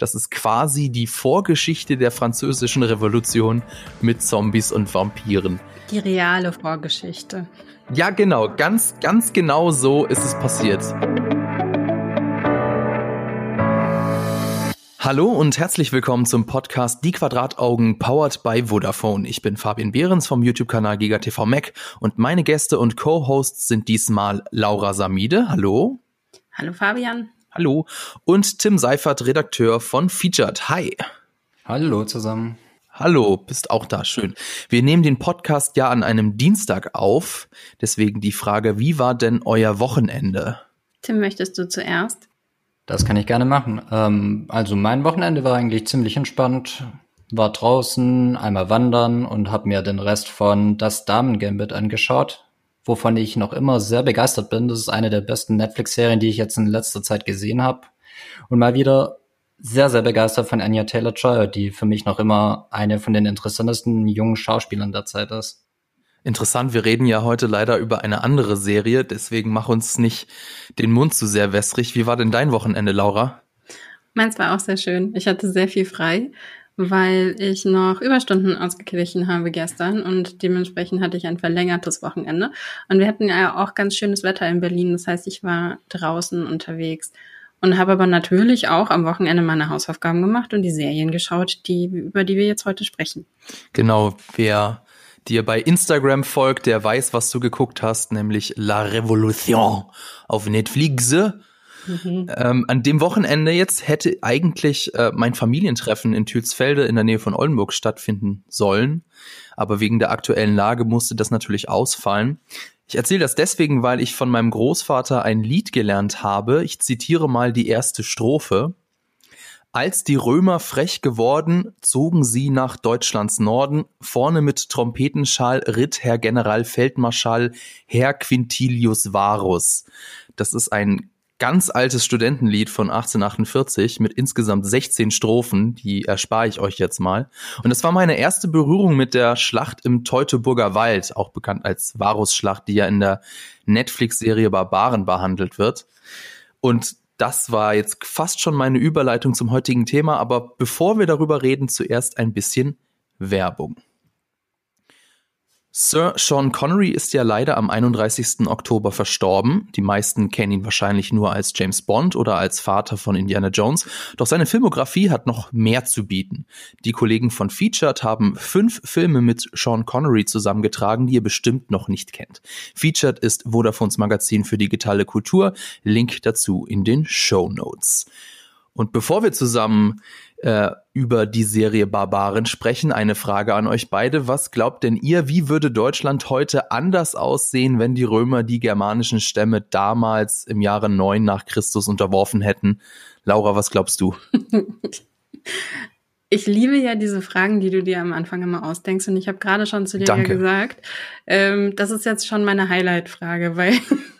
Das ist quasi die Vorgeschichte der französischen Revolution mit Zombies und Vampiren. Die reale Vorgeschichte. Ja, genau. Ganz, ganz genau so ist es passiert. Hallo und herzlich willkommen zum Podcast Die Quadrataugen powered by Vodafone. Ich bin Fabian Behrens vom YouTube-Kanal GigaTV Mac und meine Gäste und Co-Hosts sind diesmal Laura Samide. Hallo. Hallo Fabian. Hallo. Und Tim Seifert, Redakteur von Featured. Hi. Hallo zusammen. Hallo, bist auch da, schön. Wir nehmen den Podcast ja an einem Dienstag auf. Deswegen die Frage, wie war denn euer Wochenende? Tim, möchtest du zuerst? Das kann ich gerne machen. Ähm, also mein Wochenende war eigentlich ziemlich entspannt. War draußen, einmal wandern und habe mir den Rest von Das Damen Gambit angeschaut, wovon ich noch immer sehr begeistert bin. Das ist eine der besten Netflix-Serien, die ich jetzt in letzter Zeit gesehen habe. Und mal wieder sehr, sehr begeistert von Anya Taylor-Joy, die für mich noch immer eine von den interessantesten jungen Schauspielern der Zeit ist. Interessant, wir reden ja heute leider über eine andere Serie, deswegen mach uns nicht den Mund zu sehr wässrig. Wie war denn dein Wochenende, Laura? Meins war auch sehr schön. Ich hatte sehr viel frei, weil ich noch Überstunden ausgeglichen habe gestern und dementsprechend hatte ich ein verlängertes Wochenende. Und wir hatten ja auch ganz schönes Wetter in Berlin. Das heißt, ich war draußen unterwegs und habe aber natürlich auch am Wochenende meine Hausaufgaben gemacht und die Serien geschaut, die, über die wir jetzt heute sprechen. Genau, wer dir bei Instagram folgt, der weiß, was du geguckt hast, nämlich La Revolution auf Netflix. Mhm. Ähm, an dem Wochenende jetzt hätte eigentlich äh, mein Familientreffen in Thülsfelde in der Nähe von Oldenburg stattfinden sollen. Aber wegen der aktuellen Lage musste das natürlich ausfallen. Ich erzähle das deswegen, weil ich von meinem Großvater ein Lied gelernt habe. Ich zitiere mal die erste Strophe. Als die Römer frech geworden, zogen sie nach Deutschlands Norden. Vorne mit Trompetenschall ritt Herr Generalfeldmarschall Herr Quintilius Varus. Das ist ein ganz altes Studentenlied von 1848 mit insgesamt 16 Strophen, die erspare ich euch jetzt mal. Und das war meine erste Berührung mit der Schlacht im Teutoburger Wald, auch bekannt als Varusschlacht, die ja in der Netflix-Serie Barbaren behandelt wird. Und das war jetzt fast schon meine Überleitung zum heutigen Thema, aber bevor wir darüber reden, zuerst ein bisschen Werbung. Sir Sean Connery ist ja leider am 31. Oktober verstorben. Die meisten kennen ihn wahrscheinlich nur als James Bond oder als Vater von Indiana Jones. Doch seine Filmografie hat noch mehr zu bieten. Die Kollegen von Featured haben fünf Filme mit Sean Connery zusammengetragen, die ihr bestimmt noch nicht kennt. Featured ist Vodafones Magazin für digitale Kultur. Link dazu in den Show Notes. Und bevor wir zusammen äh, über die Serie Barbaren sprechen, eine Frage an euch beide. Was glaubt denn ihr, wie würde Deutschland heute anders aussehen, wenn die Römer die germanischen Stämme damals im Jahre 9 nach Christus unterworfen hätten? Laura, was glaubst du? Ich liebe ja diese Fragen, die du dir am Anfang immer ausdenkst. Und ich habe gerade schon zu dir ja gesagt, ähm, das ist jetzt schon meine Highlight-Frage, weil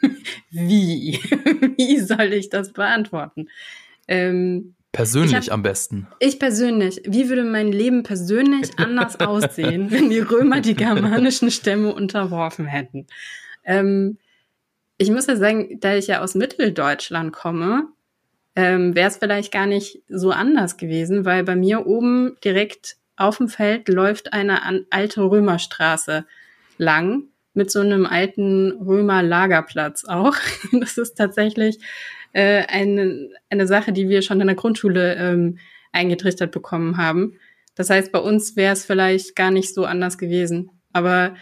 wie? wie soll ich das beantworten? Ähm, persönlich hab, am besten. Ich persönlich. Wie würde mein Leben persönlich anders aussehen, wenn die Römer die germanischen Stämme unterworfen hätten? Ähm, ich muss ja sagen, da ich ja aus Mitteldeutschland komme, ähm, wäre es vielleicht gar nicht so anders gewesen, weil bei mir oben direkt auf dem Feld läuft eine alte Römerstraße lang mit so einem alten Römer-Lagerplatz auch. Das ist tatsächlich äh, eine, eine Sache, die wir schon in der Grundschule ähm, eingetrichtert bekommen haben. Das heißt, bei uns wäre es vielleicht gar nicht so anders gewesen. Aber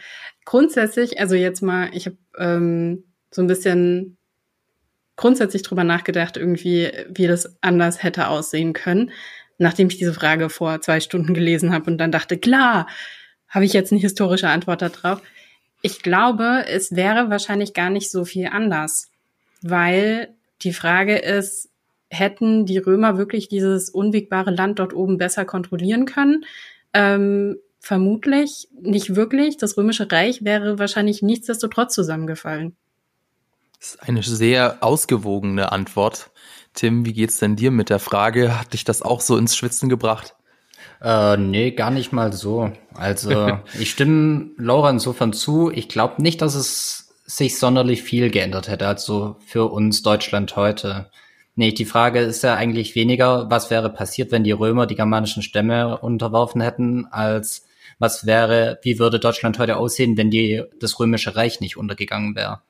grundsätzlich, also jetzt mal, ich habe ähm, so ein bisschen grundsätzlich drüber nachgedacht, irgendwie, wie das anders hätte aussehen können, nachdem ich diese Frage vor zwei Stunden gelesen habe und dann dachte, klar, habe ich jetzt eine historische Antwort darauf. Ich glaube, es wäre wahrscheinlich gar nicht so viel anders, weil die Frage ist, hätten die Römer wirklich dieses unwegbare Land dort oben besser kontrollieren können? Ähm, vermutlich nicht wirklich. Das römische Reich wäre wahrscheinlich nichtsdestotrotz zusammengefallen. Das ist eine sehr ausgewogene Antwort. Tim, wie geht's denn dir mit der Frage? Hat dich das auch so ins Schwitzen gebracht? Äh, nee, gar nicht mal so. Also ich stimme Laura insofern zu. Ich glaube nicht, dass es sich sonderlich viel geändert hätte, also für uns Deutschland heute. Nee, die Frage ist ja eigentlich weniger, was wäre passiert, wenn die Römer die germanischen Stämme unterworfen hätten, als was wäre, wie würde Deutschland heute aussehen, wenn die, das Römische Reich nicht untergegangen wäre.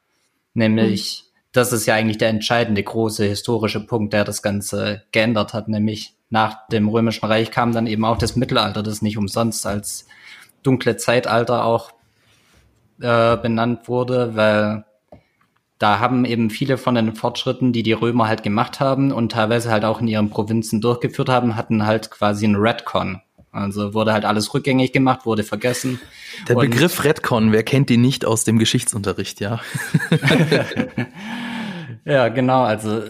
Nämlich, mhm. das ist ja eigentlich der entscheidende große historische Punkt, der das Ganze geändert hat, nämlich nach dem Römischen Reich kam dann eben auch das Mittelalter, das nicht umsonst als dunkle Zeitalter auch äh, benannt wurde, weil da haben eben viele von den Fortschritten, die die Römer halt gemacht haben und teilweise halt auch in ihren Provinzen durchgeführt haben, hatten halt quasi einen Redcon. Also wurde halt alles rückgängig gemacht, wurde vergessen. Der Begriff Redcon, wer kennt ihn nicht aus dem Geschichtsunterricht, ja? ja, genau. Also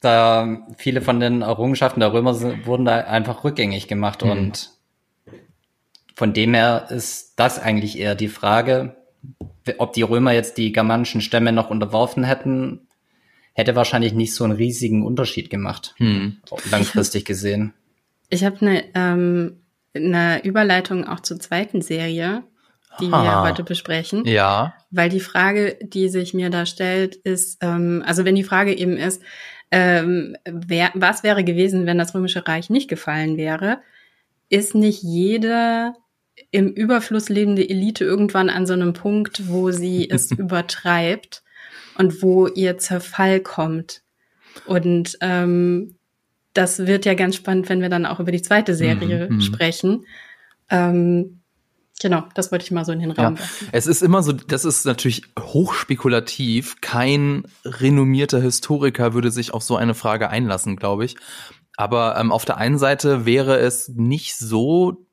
da viele von den Errungenschaften der Römer wurden da einfach rückgängig gemacht mhm. und von dem her ist das eigentlich eher die Frage, ob die Römer jetzt die germanischen Stämme noch unterworfen hätten, hätte wahrscheinlich nicht so einen riesigen Unterschied gemacht, hm. langfristig gesehen. Ich habe eine, ähm, eine Überleitung auch zur zweiten Serie, die Aha. wir heute besprechen. Ja. Weil die Frage, die sich mir da stellt, ist, ähm, also wenn die Frage eben ist, ähm, wer, was wäre gewesen, wenn das Römische Reich nicht gefallen wäre, ist nicht jede im Überfluss lebende Elite irgendwann an so einem Punkt, wo sie es übertreibt und wo ihr Zerfall kommt. Und ähm, das wird ja ganz spannend, wenn wir dann auch über die zweite Serie mhm. sprechen. Ähm, genau, das wollte ich mal so in den Raum ja. Es ist immer so, das ist natürlich hochspekulativ. Kein renommierter Historiker würde sich auf so eine Frage einlassen, glaube ich. Aber ähm, auf der einen Seite wäre es nicht so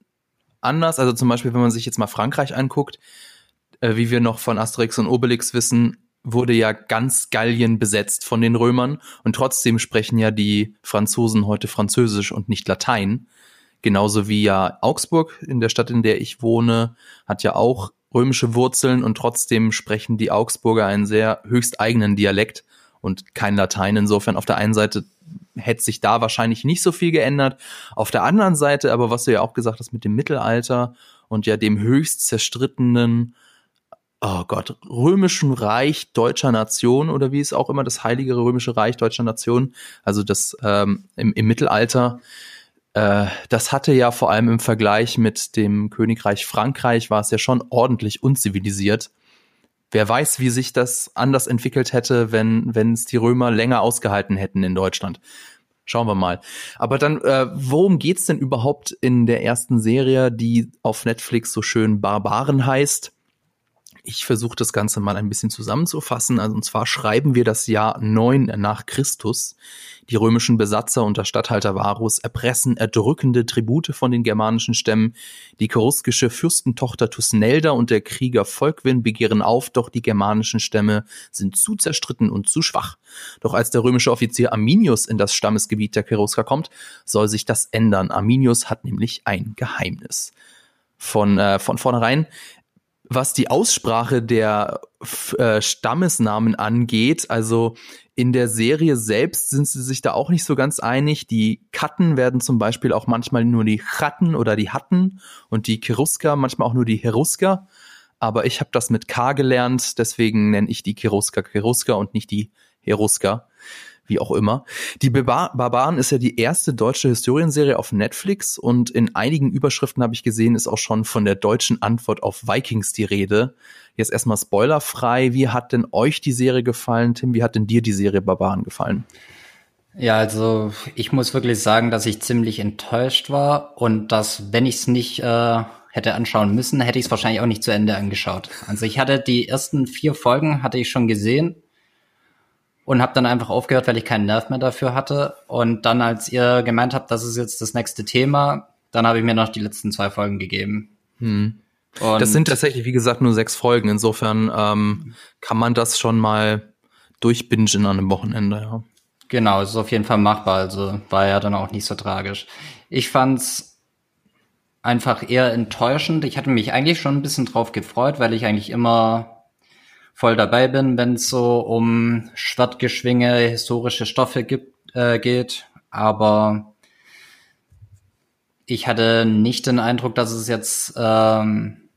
anders. Also zum Beispiel, wenn man sich jetzt mal Frankreich anguckt, äh, wie wir noch von Asterix und Obelix wissen, wurde ja ganz Gallien besetzt von den Römern und trotzdem sprechen ja die Franzosen heute Französisch und nicht Latein. Genauso wie ja Augsburg in der Stadt, in der ich wohne, hat ja auch römische Wurzeln und trotzdem sprechen die Augsburger einen sehr höchst eigenen Dialekt und kein Latein. Insofern auf der einen Seite hätte sich da wahrscheinlich nicht so viel geändert. Auf der anderen Seite, aber was du ja auch gesagt hast mit dem Mittelalter und ja dem höchst zerstrittenen, oh Gott, römischen Reich deutscher Nation oder wie es auch immer, das heilige römische Reich deutscher Nation, also das ähm, im, im Mittelalter, äh, das hatte ja vor allem im Vergleich mit dem Königreich Frankreich war es ja schon ordentlich unzivilisiert wer weiß, wie sich das anders entwickelt hätte, wenn wenn es die Römer länger ausgehalten hätten in Deutschland. Schauen wir mal. Aber dann, äh, worum geht's denn überhaupt in der ersten Serie, die auf Netflix so schön Barbaren heißt? Ich versuche das Ganze mal ein bisschen zusammenzufassen. Also und zwar schreiben wir das Jahr 9 nach Christus. Die römischen Besatzer unter Statthalter Varus erpressen erdrückende Tribute von den germanischen Stämmen. Die cheruskische Fürstentochter Tusnelda und der Krieger Volkwin begehren auf, doch die germanischen Stämme sind zu zerstritten und zu schwach. Doch als der römische Offizier Arminius in das Stammesgebiet der Cherusker kommt, soll sich das ändern. Arminius hat nämlich ein Geheimnis von, äh, von vornherein was die Aussprache der äh, Stammesnamen angeht, also in der Serie selbst sind sie sich da auch nicht so ganz einig. Die Katten werden zum Beispiel auch manchmal nur die Chatten oder die Hatten und die Cherusker manchmal auch nur die Herusker. Aber ich habe das mit K gelernt, deswegen nenne ich die Cherusker Cherusker und nicht die Herusker wie auch immer. Die Barbar Barbaren ist ja die erste deutsche Historienserie auf Netflix und in einigen Überschriften habe ich gesehen, ist auch schon von der deutschen Antwort auf Vikings die Rede. Jetzt erstmal spoilerfrei. Wie hat denn euch die Serie gefallen, Tim? Wie hat denn dir die Serie Barbaren gefallen? Ja, also ich muss wirklich sagen, dass ich ziemlich enttäuscht war und dass, wenn ich es nicht äh, hätte anschauen müssen, hätte ich es wahrscheinlich auch nicht zu Ende angeschaut. Also ich hatte die ersten vier Folgen hatte ich schon gesehen und habe dann einfach aufgehört, weil ich keinen Nerv mehr dafür hatte. Und dann, als ihr gemeint habt, das ist jetzt das nächste Thema, dann habe ich mir noch die letzten zwei Folgen gegeben. Hm. das sind tatsächlich, wie gesagt, nur sechs Folgen. Insofern ähm, kann man das schon mal durchbingen an einem Wochenende, ja. Genau, ist auf jeden Fall machbar. Also war ja dann auch nicht so tragisch. Ich fand's einfach eher enttäuschend. Ich hatte mich eigentlich schon ein bisschen drauf gefreut, weil ich eigentlich immer voll dabei bin, wenn es so um Schwertgeschwinge, historische Stoffe gibt, äh, geht. Aber ich hatte nicht den Eindruck, dass es jetzt ähm,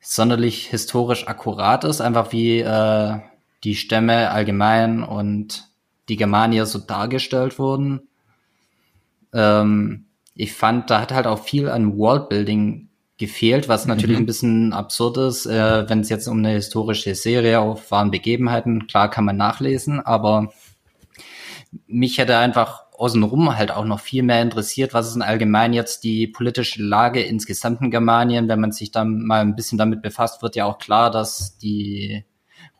sonderlich historisch akkurat ist, einfach wie äh, die Stämme allgemein und die Germanier so dargestellt wurden. Ähm, ich fand, da hat halt auch viel an Worldbuilding gefehlt, was natürlich mhm. ein bisschen absurd ist, äh, wenn es jetzt um eine historische Serie auf wahren Begebenheiten, klar kann man nachlesen, aber mich hätte einfach außenrum halt auch noch viel mehr interessiert, was ist denn allgemein jetzt die politische Lage insgesamt in Germanien. Wenn man sich dann mal ein bisschen damit befasst, wird ja auch klar, dass die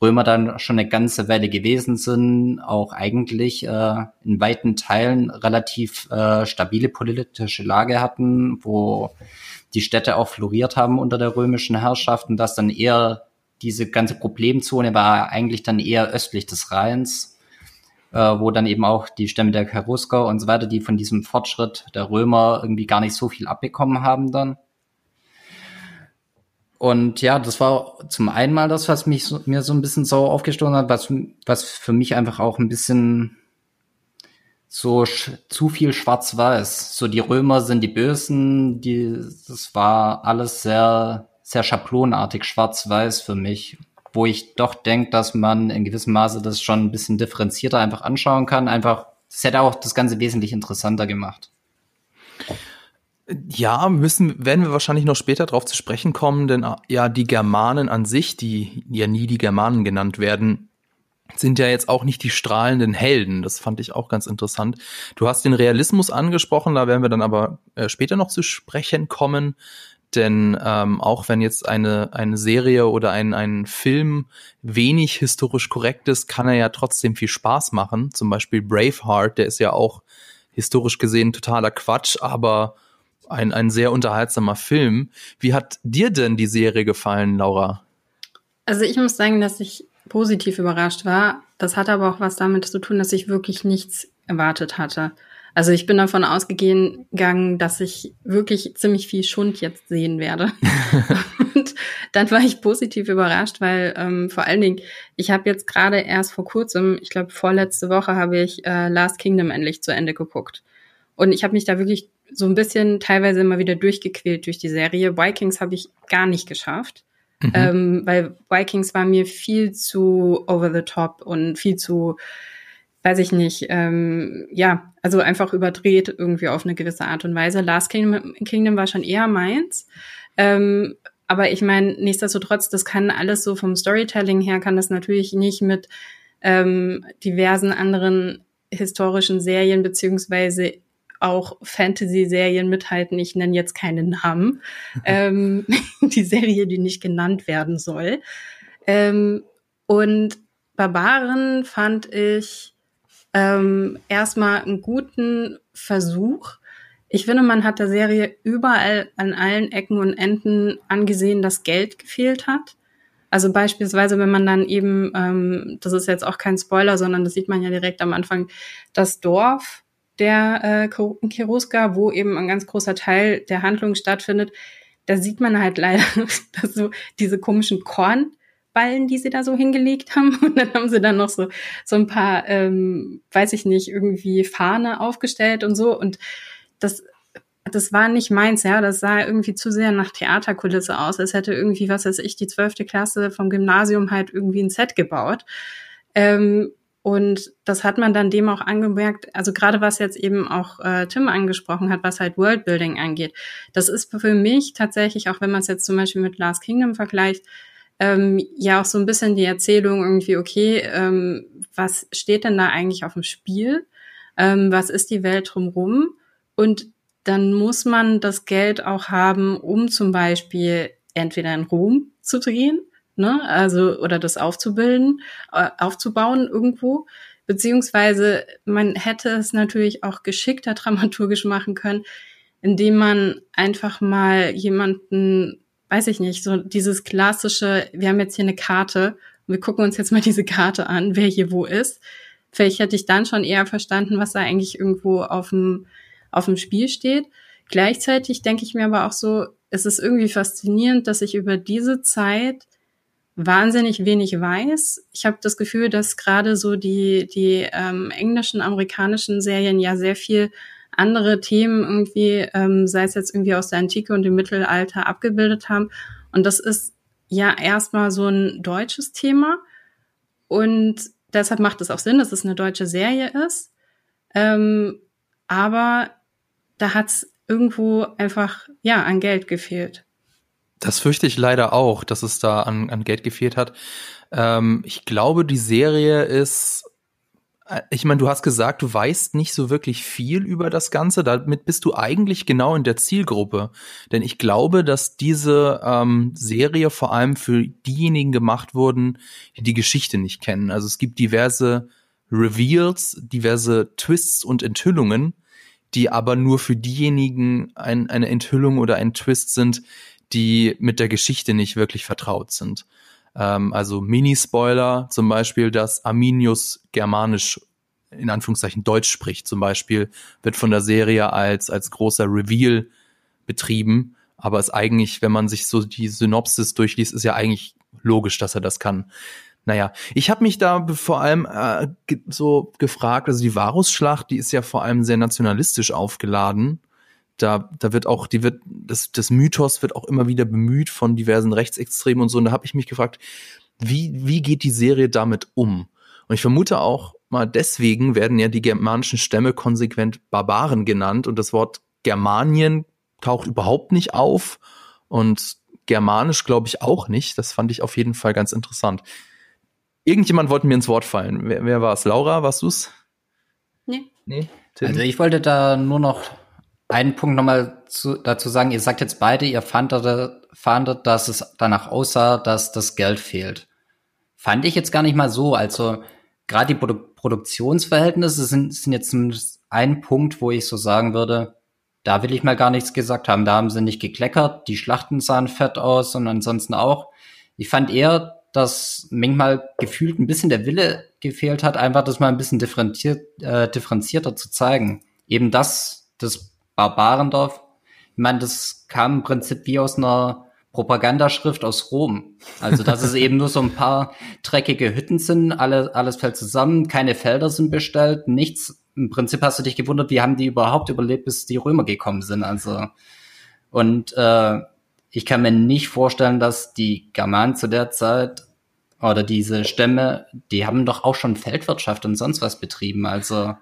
Römer dann schon eine ganze Weile gewesen sind, auch eigentlich äh, in weiten Teilen relativ äh, stabile politische Lage hatten, wo die Städte auch floriert haben unter der römischen Herrschaft und dass dann eher diese ganze Problemzone war eigentlich dann eher östlich des Rheins, äh, wo dann eben auch die Stämme der Cherusker und so weiter, die von diesem Fortschritt der Römer irgendwie gar nicht so viel abbekommen haben dann. Und ja, das war zum einen mal das, was mich so, mir so ein bisschen sauer aufgestoßen hat, was, was für mich einfach auch ein bisschen so zu viel schwarz-weiß. So die Römer sind die Bösen, die, das war alles sehr, sehr schablonartig schwarz-weiß für mich, wo ich doch denke, dass man in gewissem Maße das schon ein bisschen differenzierter einfach anschauen kann. Einfach, das hätte auch das Ganze wesentlich interessanter gemacht. Ja, müssen, werden wir wahrscheinlich noch später darauf zu sprechen kommen, denn ja, die Germanen an sich, die ja nie die Germanen genannt werden, sind ja jetzt auch nicht die strahlenden Helden. Das fand ich auch ganz interessant. Du hast den Realismus angesprochen, da werden wir dann aber äh, später noch zu sprechen kommen. Denn ähm, auch wenn jetzt eine, eine Serie oder ein, ein Film wenig historisch korrekt ist, kann er ja trotzdem viel Spaß machen. Zum Beispiel Braveheart, der ist ja auch historisch gesehen totaler Quatsch, aber ein, ein sehr unterhaltsamer Film. Wie hat dir denn die Serie gefallen, Laura? Also ich muss sagen, dass ich positiv überrascht war. Das hat aber auch was damit zu tun, dass ich wirklich nichts erwartet hatte. Also ich bin davon ausgegangen, dass ich wirklich ziemlich viel Schund jetzt sehen werde. und dann war ich positiv überrascht, weil ähm, vor allen Dingen, ich habe jetzt gerade erst vor kurzem, ich glaube vorletzte Woche, habe ich äh, Last Kingdom endlich zu Ende geguckt. Und ich habe mich da wirklich so ein bisschen teilweise immer wieder durchgequält durch die Serie. Vikings habe ich gar nicht geschafft. Mhm. Ähm, weil Vikings war mir viel zu over the top und viel zu, weiß ich nicht, ähm, ja, also einfach überdreht irgendwie auf eine gewisse Art und Weise. Last Kingdom, Kingdom war schon eher meins. Ähm, aber ich meine, nichtsdestotrotz, das kann alles so vom Storytelling her, kann das natürlich nicht mit ähm, diversen anderen historischen Serien beziehungsweise auch Fantasy-Serien mithalten. Ich nenne jetzt keinen Namen. ähm, die Serie, die nicht genannt werden soll. Ähm, und Barbaren fand ich ähm, erstmal einen guten Versuch. Ich finde, man hat der Serie überall an allen Ecken und Enden angesehen, dass Geld gefehlt hat. Also beispielsweise, wenn man dann eben, ähm, das ist jetzt auch kein Spoiler, sondern das sieht man ja direkt am Anfang, das Dorf der äh, Cherusker, wo eben ein ganz großer Teil der Handlung stattfindet, da sieht man halt leider, dass so diese komischen Kornballen, die sie da so hingelegt haben. Und dann haben sie dann noch so, so ein paar, ähm, weiß ich nicht, irgendwie Fahne aufgestellt und so. Und das, das war nicht meins, ja. Das sah irgendwie zu sehr nach Theaterkulisse aus, als hätte irgendwie, was weiß ich, die zwölfte Klasse vom Gymnasium halt irgendwie ein Set gebaut. Ähm, und das hat man dann dem auch angemerkt, also gerade was jetzt eben auch äh, Tim angesprochen hat, was halt Worldbuilding angeht. Das ist für mich tatsächlich, auch wenn man es jetzt zum Beispiel mit Last Kingdom vergleicht, ähm, ja auch so ein bisschen die Erzählung irgendwie, okay, ähm, was steht denn da eigentlich auf dem Spiel? Ähm, was ist die Welt drumrum? Und dann muss man das Geld auch haben, um zum Beispiel entweder in Rom zu drehen ne? Also, oder das aufzubilden, äh, aufzubauen irgendwo. Beziehungsweise man hätte es natürlich auch geschickter dramaturgisch machen können, indem man einfach mal jemanden, weiß ich nicht, so dieses klassische, wir haben jetzt hier eine Karte und wir gucken uns jetzt mal diese Karte an, wer hier wo ist. Vielleicht hätte ich dann schon eher verstanden, was da eigentlich irgendwo auf dem, auf dem Spiel steht. Gleichzeitig denke ich mir aber auch so, es ist irgendwie faszinierend, dass ich über diese Zeit wahnsinnig wenig weiß. Ich habe das Gefühl, dass gerade so die, die ähm, englischen, amerikanischen Serien ja sehr viel andere Themen irgendwie, ähm, sei es jetzt irgendwie aus der Antike und dem Mittelalter abgebildet haben. Und das ist ja erstmal so ein deutsches Thema. Und deshalb macht es auch Sinn, dass es eine deutsche Serie ist. Ähm, aber da hat es irgendwo einfach ja an Geld gefehlt. Das fürchte ich leider auch, dass es da an, an Geld gefehlt hat. Ähm, ich glaube, die Serie ist äh, ich meine, du hast gesagt, du weißt nicht so wirklich viel über das Ganze. Damit bist du eigentlich genau in der Zielgruppe. Denn ich glaube, dass diese ähm, Serie vor allem für diejenigen gemacht wurden, die die Geschichte nicht kennen. Also es gibt diverse Reveals, diverse Twists und Enthüllungen, die aber nur für diejenigen ein, eine Enthüllung oder ein Twist sind, die mit der Geschichte nicht wirklich vertraut sind. Ähm, also Mini-Spoiler, zum Beispiel, dass Arminius Germanisch in Anführungszeichen Deutsch spricht, zum Beispiel, wird von der Serie als, als großer Reveal betrieben. Aber es eigentlich, wenn man sich so die Synopsis durchliest, ist ja eigentlich logisch, dass er das kann. Naja, ich habe mich da vor allem äh, so gefragt, also die Varusschlacht, die ist ja vor allem sehr nationalistisch aufgeladen. Da, da wird auch, die wird, das, das Mythos wird auch immer wieder bemüht von diversen Rechtsextremen und so. Und da habe ich mich gefragt, wie, wie geht die Serie damit um? Und ich vermute auch mal deswegen werden ja die germanischen Stämme konsequent Barbaren genannt und das Wort Germanien taucht überhaupt nicht auf und Germanisch glaube ich auch nicht. Das fand ich auf jeden Fall ganz interessant. Irgendjemand wollte mir ins Wort fallen. Wer, wer war es? Laura, warst du's? Nee. Nee. Tim? Also ich wollte da nur noch einen Punkt nochmal zu, dazu sagen. Ihr sagt jetzt beide, ihr fandet, fandet, dass es danach aussah, dass das Geld fehlt. Fand ich jetzt gar nicht mal so. Also gerade die Produ Produktionsverhältnisse sind, sind jetzt ein Punkt, wo ich so sagen würde, da will ich mal gar nichts gesagt haben. Da haben sie nicht gekleckert, die Schlachten sahen fett aus und ansonsten auch. Ich fand eher, dass manchmal gefühlt ein bisschen der Wille gefehlt hat, einfach das mal ein bisschen differenziert, äh, differenzierter zu zeigen. Eben das, das Barbarendorf, ich meine, das kam im Prinzip wie aus einer Propagandaschrift aus Rom. Also, dass es eben nur so ein paar dreckige Hütten sind, alle, alles fällt zusammen, keine Felder sind bestellt, nichts. Im Prinzip hast du dich gewundert, wie haben die überhaupt überlebt, bis die Römer gekommen sind. Also, und äh, ich kann mir nicht vorstellen, dass die Germanen zu der Zeit oder diese Stämme, die haben doch auch schon Feldwirtschaft und sonst was betrieben. Also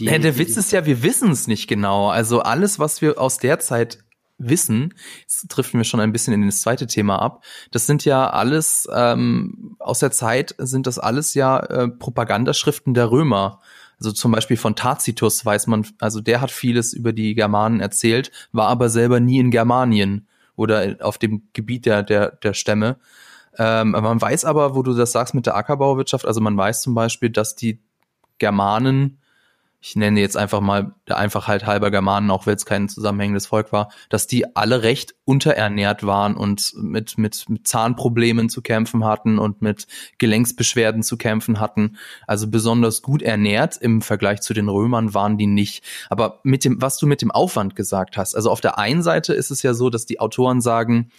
die, ja, der Witz ist ja, wir wissen es nicht genau. Also alles, was wir aus der Zeit wissen, jetzt trifft wir schon ein bisschen in das zweite Thema ab. Das sind ja alles ähm, aus der Zeit sind das alles ja äh, Propagandaschriften der Römer. Also zum Beispiel von Tacitus weiß man, also der hat vieles über die Germanen erzählt, war aber selber nie in Germanien oder auf dem Gebiet der, der, der Stämme. Ähm, man weiß aber, wo du das sagst mit der Ackerbauwirtschaft, also man weiß zum Beispiel, dass die Germanen ich nenne jetzt einfach mal der Einfachheit halber Germanen, auch wenn es kein zusammenhängendes Volk war, dass die alle recht unterernährt waren und mit, mit, mit Zahnproblemen zu kämpfen hatten und mit Gelenksbeschwerden zu kämpfen hatten. Also besonders gut ernährt im Vergleich zu den Römern waren die nicht. Aber mit dem, was du mit dem Aufwand gesagt hast, also auf der einen Seite ist es ja so, dass die Autoren sagen,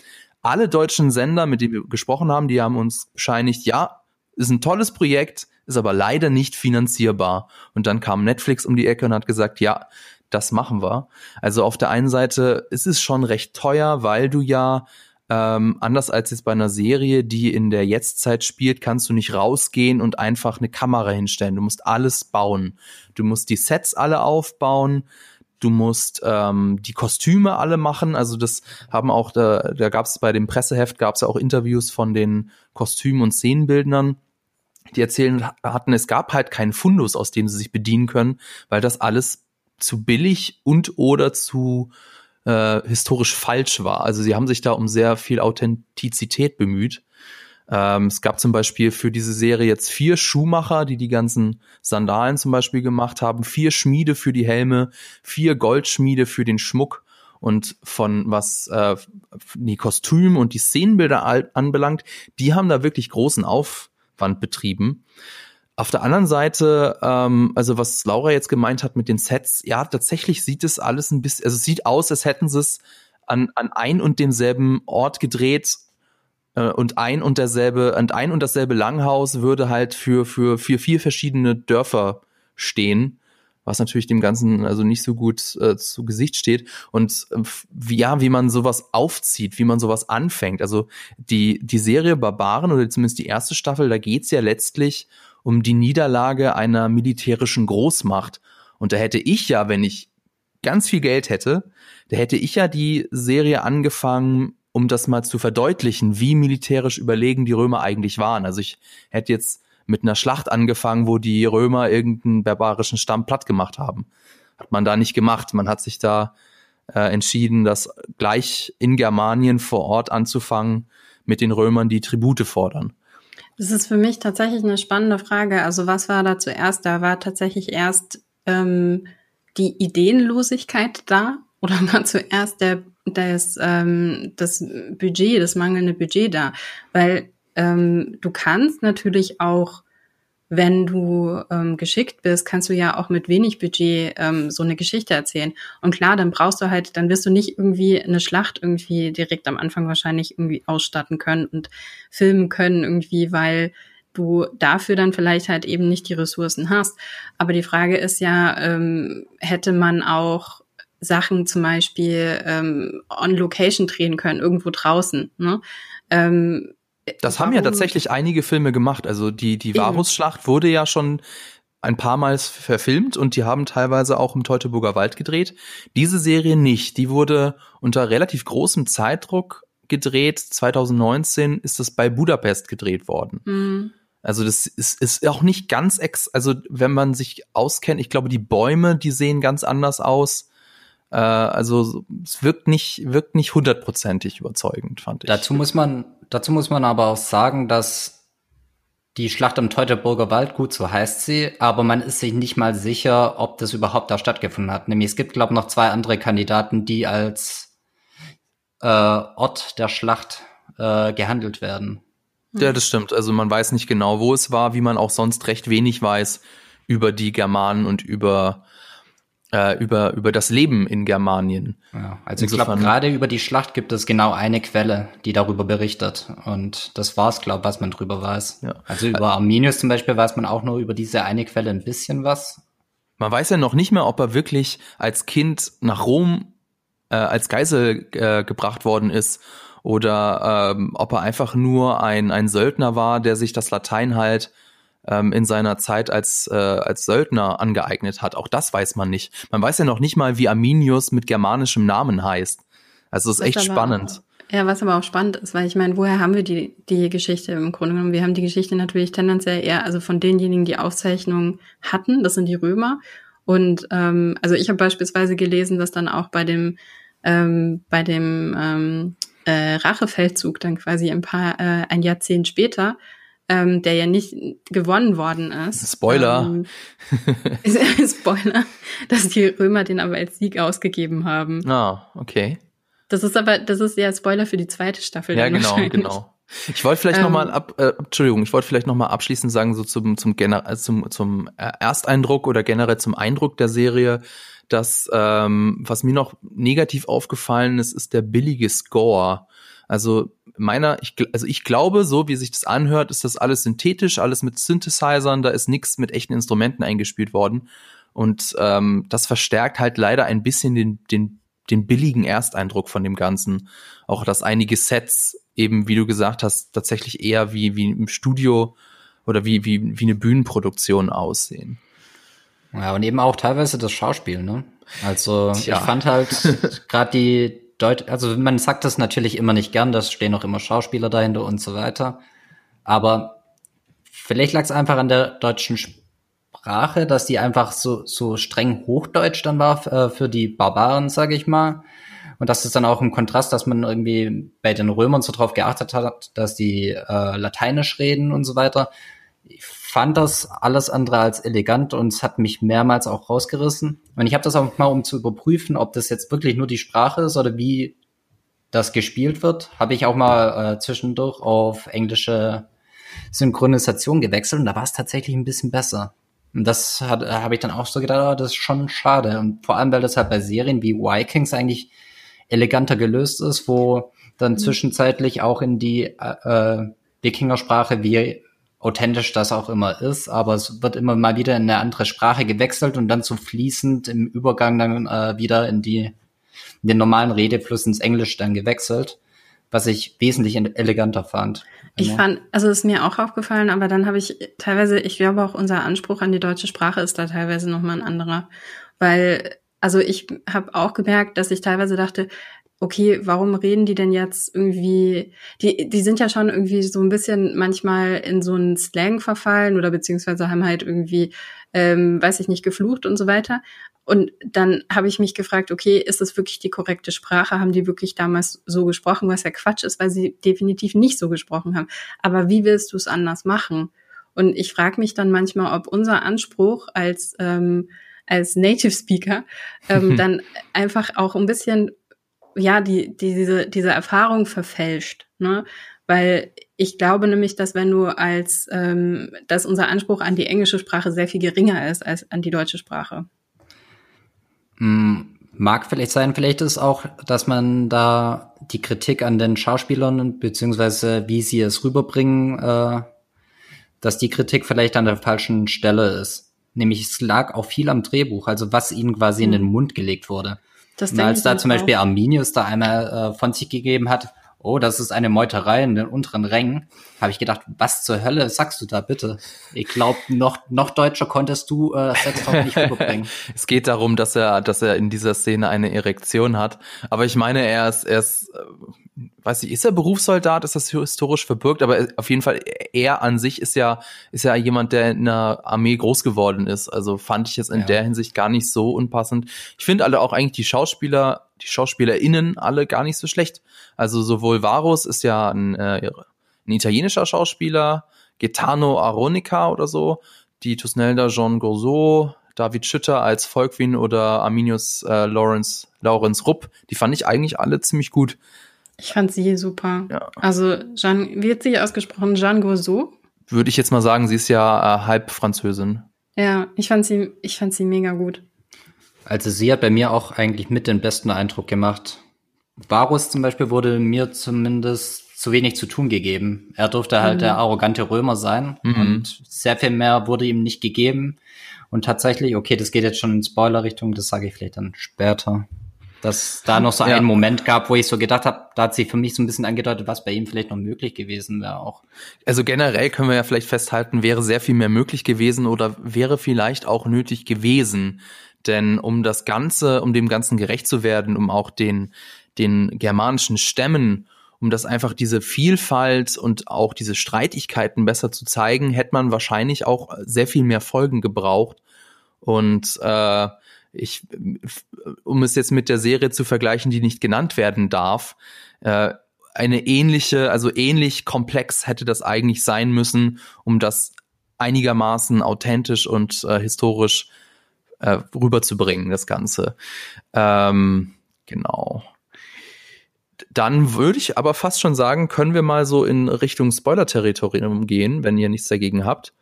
alle deutschen Sender, mit denen wir gesprochen haben, die haben uns bescheinigt, ja, ist ein tolles Projekt, ist aber leider nicht finanzierbar. Und dann kam Netflix um die Ecke und hat gesagt, ja, das machen wir. Also auf der einen Seite ist es schon recht teuer, weil du ja ähm, anders als jetzt bei einer Serie, die in der Jetztzeit spielt, kannst du nicht rausgehen und einfach eine Kamera hinstellen. Du musst alles bauen. Du musst die Sets alle aufbauen. Du musst ähm, die Kostüme alle machen. Also das haben auch, da, da gab es bei dem Presseheft, gab es ja auch Interviews von den Kostümen und Szenenbildnern die erzählen hatten, es gab halt keinen Fundus, aus dem sie sich bedienen können, weil das alles zu billig und oder zu äh, historisch falsch war. Also sie haben sich da um sehr viel Authentizität bemüht. Ähm, es gab zum Beispiel für diese Serie jetzt vier Schuhmacher, die die ganzen Sandalen zum Beispiel gemacht haben, vier Schmiede für die Helme, vier Goldschmiede für den Schmuck und von was äh, die Kostüme und die Szenenbilder anbelangt, die haben da wirklich großen Auf Aufwand betrieben. Auf der anderen Seite, ähm, also was Laura jetzt gemeint hat mit den Sets, ja, tatsächlich sieht es alles ein bisschen, also es sieht aus, als hätten sie es an, an ein und demselben Ort gedreht und ein und derselbe, und ein und dasselbe Langhaus würde halt für, für, für vier verschiedene Dörfer stehen was natürlich dem Ganzen also nicht so gut äh, zu Gesicht steht und äh, wie, ja, wie man sowas aufzieht, wie man sowas anfängt. Also die, die Serie Barbaren oder zumindest die erste Staffel, da geht's ja letztlich um die Niederlage einer militärischen Großmacht. Und da hätte ich ja, wenn ich ganz viel Geld hätte, da hätte ich ja die Serie angefangen, um das mal zu verdeutlichen, wie militärisch überlegen die Römer eigentlich waren. Also ich hätte jetzt mit einer Schlacht angefangen, wo die Römer irgendeinen barbarischen Stamm platt gemacht haben. Hat man da nicht gemacht. Man hat sich da äh, entschieden, das gleich in Germanien vor Ort anzufangen, mit den Römern die Tribute fordern. Das ist für mich tatsächlich eine spannende Frage. Also was war da zuerst? Da war tatsächlich erst ähm, die Ideenlosigkeit da oder war zuerst der das, ähm, das Budget, das mangelnde Budget da? Weil ähm, du kannst natürlich auch wenn du ähm, geschickt bist, kannst du ja auch mit wenig Budget ähm, so eine Geschichte erzählen. Und klar, dann brauchst du halt, dann wirst du nicht irgendwie eine Schlacht irgendwie direkt am Anfang wahrscheinlich irgendwie ausstatten können und filmen können irgendwie, weil du dafür dann vielleicht halt eben nicht die Ressourcen hast. Aber die Frage ist ja, ähm, hätte man auch Sachen zum Beispiel ähm, on Location drehen können, irgendwo draußen. Ne? Ähm, das haben ja tatsächlich einige Filme gemacht. Also die, die Varusschlacht wurde ja schon ein paar Mal verfilmt und die haben teilweise auch im Teutoburger Wald gedreht. Diese Serie nicht. Die wurde unter relativ großem Zeitdruck gedreht. 2019 ist das bei Budapest gedreht worden. Mhm. Also das ist, ist auch nicht ganz ex, also wenn man sich auskennt, ich glaube, die Bäume, die sehen ganz anders aus. Äh, also es wirkt nicht, wirkt nicht hundertprozentig überzeugend, fand ich. Dazu muss man Dazu muss man aber auch sagen, dass die Schlacht am Teutoburger Wald, gut, so heißt sie, aber man ist sich nicht mal sicher, ob das überhaupt da stattgefunden hat. Nämlich es gibt, glaube ich, noch zwei andere Kandidaten, die als äh, Ort der Schlacht äh, gehandelt werden. Ja, das stimmt. Also man weiß nicht genau, wo es war, wie man auch sonst recht wenig weiß über die Germanen und über äh, über, über das Leben in Germanien. Ja, also Insofern, ich glaube, gerade über die Schlacht gibt es genau eine Quelle, die darüber berichtet. Und das war's, glaube ich, was man drüber weiß. Ja. Also über Arminius zum Beispiel weiß man auch nur über diese eine Quelle ein bisschen was. Man weiß ja noch nicht mehr, ob er wirklich als Kind nach Rom äh, als Geisel äh, gebracht worden ist oder ähm, ob er einfach nur ein, ein Söldner war, der sich das Latein halt ähm, in seiner Zeit als, äh, als Söldner angeeignet hat. Auch das weiß man nicht. Man weiß ja noch nicht mal, wie Arminius mit germanischem Namen heißt. Also es ist echt spannend. Ja, was aber auch spannend ist, weil ich meine, woher haben wir die, die Geschichte im Grunde genommen? Wir haben die Geschichte natürlich tendenziell eher, also von denjenigen, die Aufzeichnungen hatten, das sind die Römer. Und ähm, also ich habe beispielsweise gelesen, dass dann auch bei dem ähm, bei dem ähm, äh, Rachefeldzug dann quasi ein paar äh, ein Jahrzehnt später ähm, der ja nicht gewonnen worden ist. Spoiler. Ähm, Spoiler, dass die Römer den aber als Sieg ausgegeben haben. Ah, okay. Das ist aber, das ist ja Spoiler für die zweite Staffel. Ja, genau, genau. Ich wollte vielleicht ähm, noch mal ab, äh, Entschuldigung, ich wollte vielleicht noch mal abschließend sagen so zum zum Gener äh, zum zum Ersteindruck oder generell zum Eindruck der Serie, dass ähm, was mir noch negativ aufgefallen ist, ist der billige Score. Also meiner, ich, also ich glaube, so wie sich das anhört, ist das alles synthetisch, alles mit Synthesizern, da ist nichts mit echten Instrumenten eingespielt worden. Und ähm, das verstärkt halt leider ein bisschen den, den, den billigen Ersteindruck von dem Ganzen. Auch dass einige Sets eben, wie du gesagt hast, tatsächlich eher wie, wie im Studio oder wie, wie, wie eine Bühnenproduktion aussehen. Ja, und eben auch teilweise das Schauspiel, ne? Also Tja. ich fand halt gerade die Deut also man sagt das natürlich immer nicht gern, da stehen auch immer Schauspieler dahinter und so weiter. Aber vielleicht lag es einfach an der deutschen Sprache, dass die einfach so, so streng Hochdeutsch dann war äh, für die Barbaren, sage ich mal. Und das ist dann auch im Kontrast, dass man irgendwie bei den Römern so drauf geachtet hat, dass die äh, Lateinisch reden und so weiter. Ich fand das alles andere als elegant und es hat mich mehrmals auch rausgerissen. Und ich habe das auch mal, um zu überprüfen, ob das jetzt wirklich nur die Sprache ist oder wie das gespielt wird, habe ich auch mal äh, zwischendurch auf englische Synchronisation gewechselt und da war es tatsächlich ein bisschen besser. Und das hat, äh, habe ich dann auch so gedacht, oh, das ist schon schade. Und vor allem, weil das halt bei Serien wie Vikings eigentlich eleganter gelöst ist, wo dann mhm. zwischenzeitlich auch in die äh, äh Wikingersprache wie authentisch das auch immer ist, aber es wird immer mal wieder in eine andere Sprache gewechselt und dann so fließend im Übergang dann äh, wieder in die in den normalen Redefluss ins Englisch dann gewechselt. was ich wesentlich eleganter fand. Ich ja. fand, also ist mir auch aufgefallen, aber dann habe ich teilweise, ich glaube auch unser Anspruch an die deutsche Sprache ist da teilweise nochmal ein anderer. Weil, also ich habe auch gemerkt, dass ich teilweise dachte, okay, warum reden die denn jetzt irgendwie, die, die sind ja schon irgendwie so ein bisschen manchmal in so einen Slang verfallen oder beziehungsweise haben halt irgendwie, ähm, weiß ich nicht, geflucht und so weiter. Und dann habe ich mich gefragt, okay, ist das wirklich die korrekte Sprache? Haben die wirklich damals so gesprochen, was ja Quatsch ist, weil sie definitiv nicht so gesprochen haben. Aber wie willst du es anders machen? Und ich frage mich dann manchmal, ob unser Anspruch als ähm, als Native Speaker ähm, dann einfach auch ein bisschen ja die, die diese diese Erfahrung verfälscht, ne? Weil ich glaube nämlich, dass wenn du als ähm, dass unser Anspruch an die englische Sprache sehr viel geringer ist als an die deutsche Sprache. Hm, mag vielleicht sein, vielleicht ist auch, dass man da die Kritik an den Schauspielern beziehungsweise wie sie es rüberbringen, äh, dass die Kritik vielleicht an der falschen Stelle ist. Nämlich es lag auch viel am Drehbuch, also was ihnen quasi mhm. in den hm. Mund gelegt wurde. Das Und als da zum Beispiel auch. Arminius da einmal äh, von sich gegeben hat, oh, das ist eine Meuterei in den unteren Rängen, habe ich gedacht, was zur Hölle sagst du da bitte? Ich glaube, noch, noch deutscher konntest du äh, Sextalk nicht rüberbringen. es geht darum, dass er, dass er in dieser Szene eine Erektion hat. Aber ich meine, er ist, er ist, äh, weiß ich, ist er Berufssoldat? Ist das historisch verbürgt? Aber auf jeden Fall, er an sich ist ja, ist ja jemand, der in der Armee groß geworden ist. Also fand ich es in ja. der Hinsicht gar nicht so unpassend. Ich finde alle auch eigentlich die Schauspieler die SchauspielerInnen alle gar nicht so schlecht. Also sowohl Varus ist ja ein, äh, ein italienischer Schauspieler, Gaetano Aronica oder so, die Tusnelda Jean Gourceau, David Schütter als Volkwin oder Arminius äh, Lawrence, Lawrence Rupp, die fand ich eigentlich alle ziemlich gut. Ich fand sie super. Ja. Also Jean, wird sie ausgesprochen? Jean Gourceau? Würde ich jetzt mal sagen, sie ist ja äh, halb Französin. Ja, ich fand sie, ich fand sie mega gut. Also sie hat bei mir auch eigentlich mit den besten Eindruck gemacht. Varus zum Beispiel wurde mir zumindest zu wenig zu tun gegeben. Er durfte halt mhm. der arrogante Römer sein mhm. und sehr viel mehr wurde ihm nicht gegeben. Und tatsächlich, okay, das geht jetzt schon in Spoiler-Richtung, das sage ich vielleicht dann später. Dass da noch so ja. einen Moment gab, wo ich so gedacht habe, da hat sich für mich so ein bisschen angedeutet, was bei ihm vielleicht noch möglich gewesen wäre auch. Also generell können wir ja vielleicht festhalten, wäre sehr viel mehr möglich gewesen oder wäre vielleicht auch nötig gewesen, denn um das Ganze, um dem Ganzen gerecht zu werden, um auch den, den germanischen Stämmen, um das einfach diese Vielfalt und auch diese Streitigkeiten besser zu zeigen, hätte man wahrscheinlich auch sehr viel mehr Folgen gebraucht. Und äh, ich, um es jetzt mit der Serie zu vergleichen, die nicht genannt werden darf, äh, eine ähnliche, also ähnlich komplex hätte das eigentlich sein müssen, um das einigermaßen authentisch und äh, historisch äh, rüberzubringen, das Ganze. Ähm, genau. Dann würde ich aber fast schon sagen, können wir mal so in Richtung Spoiler-Territorium gehen, wenn ihr nichts dagegen habt.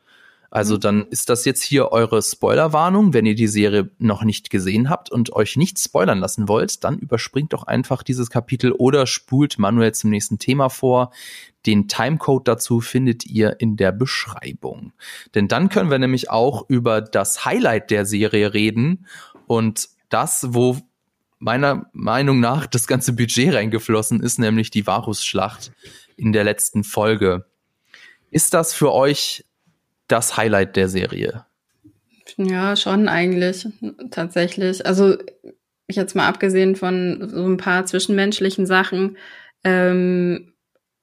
Also mhm. dann ist das jetzt hier eure Spoilerwarnung. Wenn ihr die Serie noch nicht gesehen habt und euch nicht spoilern lassen wollt, dann überspringt doch einfach dieses Kapitel oder spult manuell zum nächsten Thema vor. Den Timecode dazu findet ihr in der Beschreibung. Denn dann können wir nämlich auch über das Highlight der Serie reden und das, wo meiner Meinung nach das ganze Budget reingeflossen ist, nämlich die Varus-Schlacht in der letzten Folge. Ist das für euch das Highlight der Serie? Ja, schon eigentlich, tatsächlich. Also jetzt mal abgesehen von so ein paar zwischenmenschlichen Sachen, ähm,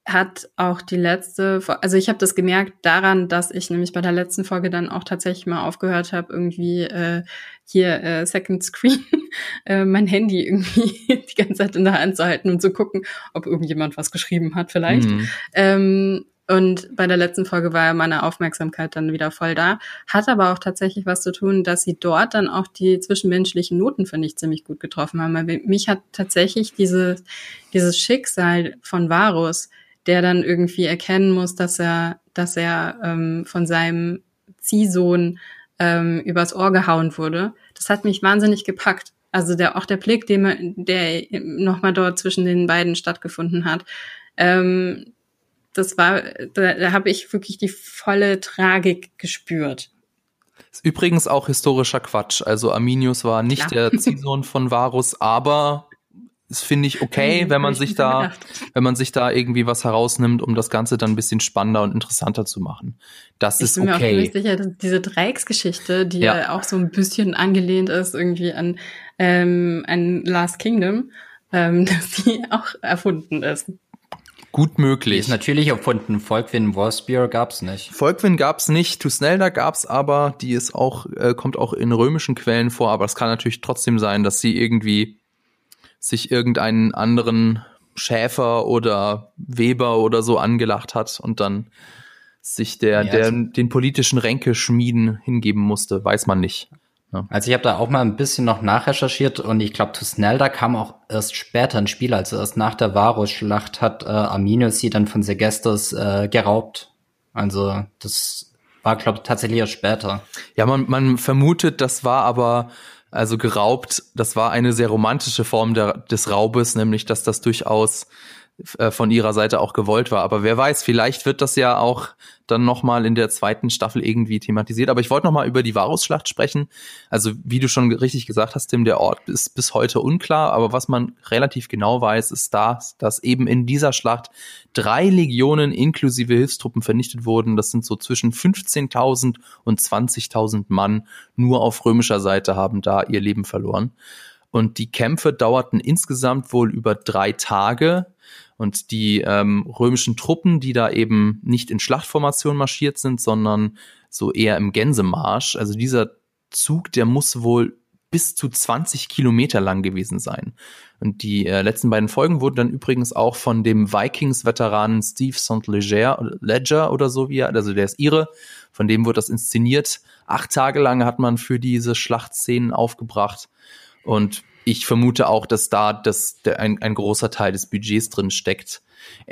hat auch die letzte, also ich habe das gemerkt daran, dass ich nämlich bei der letzten Folge dann auch tatsächlich mal aufgehört habe, irgendwie äh, hier äh, Second Screen äh, mein Handy irgendwie die ganze Zeit in der Hand zu halten und zu gucken, ob irgendjemand was geschrieben hat vielleicht. Mhm. Ähm, und bei der letzten Folge war meine Aufmerksamkeit dann wieder voll da. Hat aber auch tatsächlich was zu tun, dass sie dort dann auch die zwischenmenschlichen Noten, finde ich, ziemlich gut getroffen haben. Weil mich hat tatsächlich diese, dieses Schicksal von Varus, der dann irgendwie erkennen muss, dass er, dass er ähm, von seinem Ziehsohn ähm, übers Ohr gehauen wurde. Das hat mich wahnsinnig gepackt. Also der auch der Blick, dem, der nochmal dort zwischen den beiden stattgefunden hat. Ähm, das war, da, da habe ich wirklich die volle Tragik gespürt. Ist übrigens auch historischer Quatsch. Also Arminius war nicht Klar. der Ziehsohn von Varus, aber das finde ich okay, wenn man sich da, wenn man sich da irgendwie was herausnimmt, um das Ganze dann ein bisschen spannender und interessanter zu machen. Das ich ist okay. Ich bin mir auch sicher, dass diese Dreiecksgeschichte, die ja. ja. auch so ein bisschen angelehnt ist irgendwie an, ähm, an Last Kingdom, ähm, dass die auch erfunden ist. Gut möglich. ist natürlich erfunden. Volkwin Warspear gab's nicht. Volkwin gab's nicht. Tusnelda gab's aber. Die ist auch, äh, kommt auch in römischen Quellen vor. Aber es kann natürlich trotzdem sein, dass sie irgendwie sich irgendeinen anderen Schäfer oder Weber oder so angelacht hat und dann sich der, ja, also, der den politischen Ränkeschmieden hingeben musste, weiß man nicht. Ja. Also ich habe da auch mal ein bisschen noch nachrecherchiert und ich glaube, Tusnelda kam auch erst später ins Spiel, also erst nach der Varus-Schlacht hat äh, Arminius sie dann von Segestus äh, geraubt. Also das war, glaube ich, tatsächlich erst später. Ja, man, man vermutet, das war aber also geraubt, das war eine sehr romantische Form der, des Raubes, nämlich dass das durchaus äh, von ihrer Seite auch gewollt war. Aber wer weiß, vielleicht wird das ja auch dann nochmal in der zweiten Staffel irgendwie thematisiert. Aber ich wollte nochmal über die Varusschlacht sprechen. Also wie du schon richtig gesagt hast, Tim, der Ort ist bis heute unklar. Aber was man relativ genau weiß, ist das, dass eben in dieser Schlacht drei Legionen inklusive Hilfstruppen vernichtet wurden. Das sind so zwischen 15.000 und 20.000 Mann nur auf römischer Seite haben da ihr Leben verloren. Und die Kämpfe dauerten insgesamt wohl über drei Tage und die ähm, römischen Truppen, die da eben nicht in Schlachtformation marschiert sind, sondern so eher im Gänsemarsch, also dieser Zug, der muss wohl bis zu 20 Kilometer lang gewesen sein. Und die äh, letzten beiden Folgen wurden dann übrigens auch von dem Vikings-Veteranen Steve St. Leger, Ledger oder so wie er, also der ist ihre, von dem wurde das inszeniert. Acht Tage lang hat man für diese Schlachtszenen aufgebracht. Und ich vermute auch, dass da das, der, ein, ein großer Teil des Budgets drin steckt.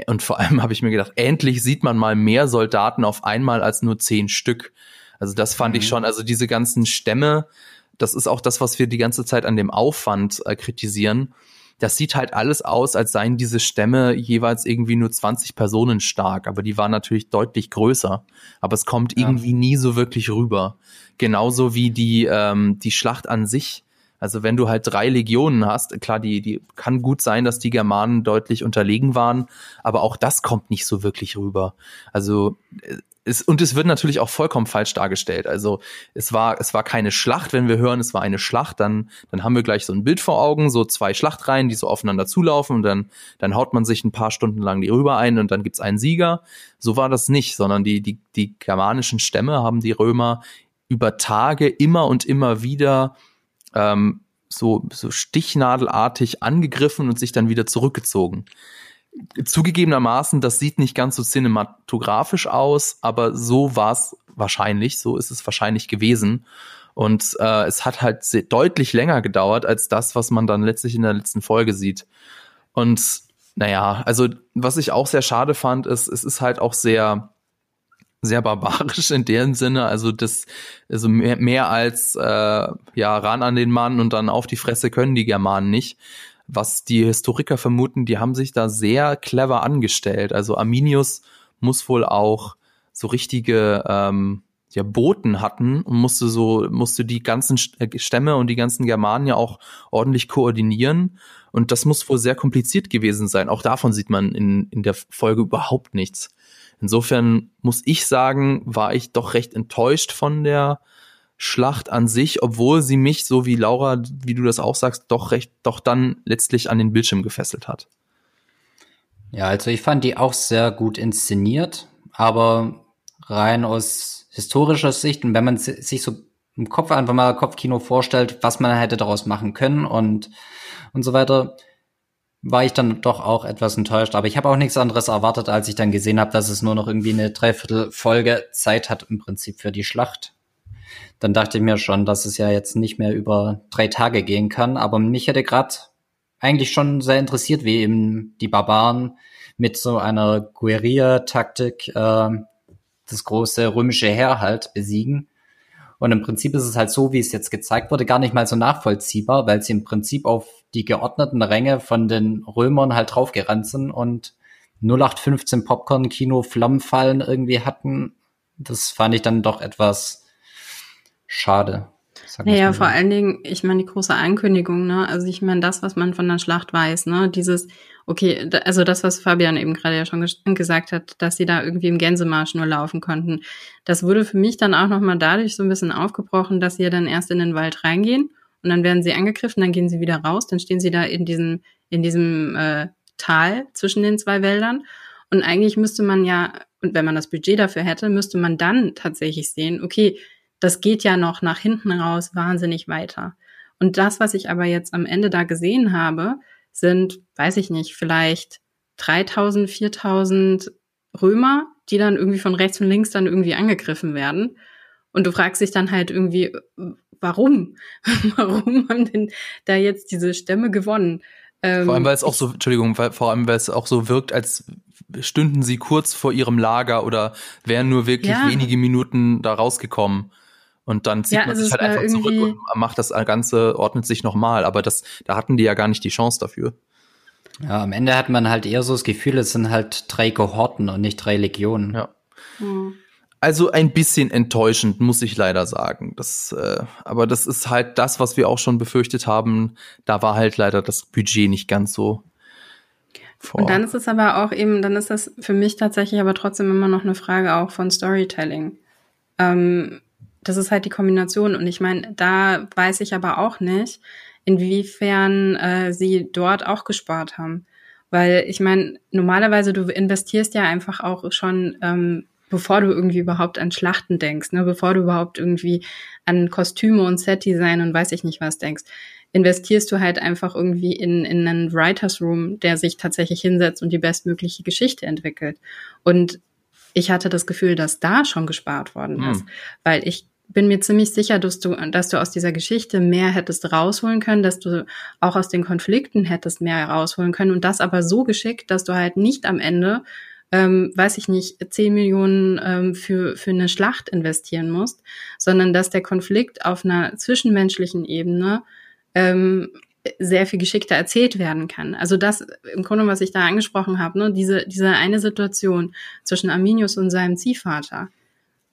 Und vor allem habe ich mir gedacht, endlich sieht man mal mehr Soldaten auf einmal als nur zehn Stück. Also das fand mhm. ich schon, also diese ganzen Stämme, das ist auch das, was wir die ganze Zeit an dem Aufwand äh, kritisieren. Das sieht halt alles aus, als seien diese Stämme jeweils irgendwie nur 20 Personen stark, aber die waren natürlich deutlich größer. Aber es kommt ja. irgendwie nie so wirklich rüber. Genauso wie die, ähm, die Schlacht an sich also wenn du halt drei Legionen hast, klar, die, die kann gut sein, dass die Germanen deutlich unterlegen waren, aber auch das kommt nicht so wirklich rüber. Also äh, es, und es wird natürlich auch vollkommen falsch dargestellt. Also es war, es war keine Schlacht, wenn wir hören, es war eine Schlacht, dann, dann haben wir gleich so ein Bild vor Augen, so zwei Schlachtreihen, die so aufeinander zulaufen und dann, dann haut man sich ein paar Stunden lang die rüber ein und dann gibt's einen Sieger. So war das nicht, sondern die, die, die germanischen Stämme haben die Römer über Tage immer und immer wieder ähm, so, so stichnadelartig angegriffen und sich dann wieder zurückgezogen. Zugegebenermaßen, das sieht nicht ganz so cinematografisch aus, aber so war es wahrscheinlich, so ist es wahrscheinlich gewesen. Und äh, es hat halt deutlich länger gedauert als das, was man dann letztlich in der letzten Folge sieht. Und naja, also was ich auch sehr schade fand, ist, es ist halt auch sehr sehr barbarisch in dem Sinne, also das, also mehr, mehr als äh, ja ran an den Mann und dann auf die Fresse können die Germanen nicht. Was die Historiker vermuten, die haben sich da sehr clever angestellt. Also Arminius muss wohl auch so richtige ähm, ja, Boten hatten und musste so, musste die ganzen äh, Stämme und die ganzen Germanen ja auch ordentlich koordinieren. Und das muss wohl sehr kompliziert gewesen sein. Auch davon sieht man in, in der Folge überhaupt nichts. Insofern muss ich sagen, war ich doch recht enttäuscht von der Schlacht an sich, obwohl sie mich, so wie Laura, wie du das auch sagst, doch recht, doch dann letztlich an den Bildschirm gefesselt hat. Ja, also ich fand die auch sehr gut inszeniert, aber rein aus historischer Sicht und wenn man sich so im Kopf einfach mal Kopfkino vorstellt, was man hätte daraus machen können und und so weiter, war ich dann doch auch etwas enttäuscht. Aber ich habe auch nichts anderes erwartet, als ich dann gesehen habe, dass es nur noch irgendwie eine Dreiviertelfolge Zeit hat im Prinzip für die Schlacht. Dann dachte ich mir schon, dass es ja jetzt nicht mehr über drei Tage gehen kann. Aber mich hätte gerade eigentlich schon sehr interessiert, wie eben die Barbaren mit so einer Guerilla-Taktik äh, das große römische Heer halt besiegen. Und im Prinzip ist es halt so, wie es jetzt gezeigt wurde, gar nicht mal so nachvollziehbar, weil sie im Prinzip auf die geordneten Ränge von den Römern halt draufgerannt sind und 0815 Popcorn-Kino Flammenfallen irgendwie hatten. Das fand ich dann doch etwas schade. Naja, vor allen Dingen, ich meine, die große Ankündigung, ne? Also ich meine, das, was man von der Schlacht weiß, ne? Dieses, okay, also das, was Fabian eben gerade ja schon gesagt hat, dass sie da irgendwie im Gänsemarsch nur laufen konnten, das wurde für mich dann auch nochmal dadurch so ein bisschen aufgebrochen, dass sie ja dann erst in den Wald reingehen und dann werden sie angegriffen, dann gehen sie wieder raus, dann stehen sie da in diesem, in diesem äh, Tal zwischen den zwei Wäldern. Und eigentlich müsste man ja, und wenn man das Budget dafür hätte, müsste man dann tatsächlich sehen, okay, das geht ja noch nach hinten raus wahnsinnig weiter. Und das, was ich aber jetzt am Ende da gesehen habe, sind, weiß ich nicht, vielleicht 3000, 4000 Römer, die dann irgendwie von rechts und links dann irgendwie angegriffen werden. Und du fragst dich dann halt irgendwie, warum? warum haben denn da jetzt diese Stämme gewonnen? Ähm, vor allem, weil es auch so, Entschuldigung, weil, vor allem, weil es auch so wirkt, als stünden sie kurz vor ihrem Lager oder wären nur wirklich ja. wenige Minuten da rausgekommen. Und dann zieht ja, man sich halt einfach zurück und macht das Ganze, ordnet sich nochmal. Aber das, da hatten die ja gar nicht die Chance dafür. Ja, am Ende hat man halt eher so das Gefühl, es sind halt drei Kohorten und nicht drei Legionen. Ja. Mhm. Also ein bisschen enttäuschend, muss ich leider sagen. Das, äh, aber das ist halt das, was wir auch schon befürchtet haben. Da war halt leider das Budget nicht ganz so. Vor. Und dann ist es aber auch eben, dann ist das für mich tatsächlich aber trotzdem immer noch eine Frage auch von Storytelling. Ähm, das ist halt die Kombination. Und ich meine, da weiß ich aber auch nicht, inwiefern äh, sie dort auch gespart haben. Weil ich meine, normalerweise du investierst ja einfach auch schon, ähm, bevor du irgendwie überhaupt an Schlachten denkst, ne, bevor du überhaupt irgendwie an Kostüme und Setdesign und weiß ich nicht was denkst, investierst du halt einfach irgendwie in, in einen Writers Room, der sich tatsächlich hinsetzt und die bestmögliche Geschichte entwickelt. Und ich hatte das Gefühl, dass da schon gespart worden ist, hm. weil ich bin mir ziemlich sicher, dass du, dass du aus dieser Geschichte mehr hättest rausholen können, dass du auch aus den Konflikten hättest mehr rausholen können und das aber so geschickt, dass du halt nicht am Ende, ähm, weiß ich nicht, 10 Millionen ähm, für, für eine Schlacht investieren musst, sondern dass der Konflikt auf einer zwischenmenschlichen Ebene ähm, sehr viel geschickter erzählt werden kann. Also das im Grunde, was ich da angesprochen habe, ne, diese, diese eine Situation zwischen Arminius und seinem Ziehvater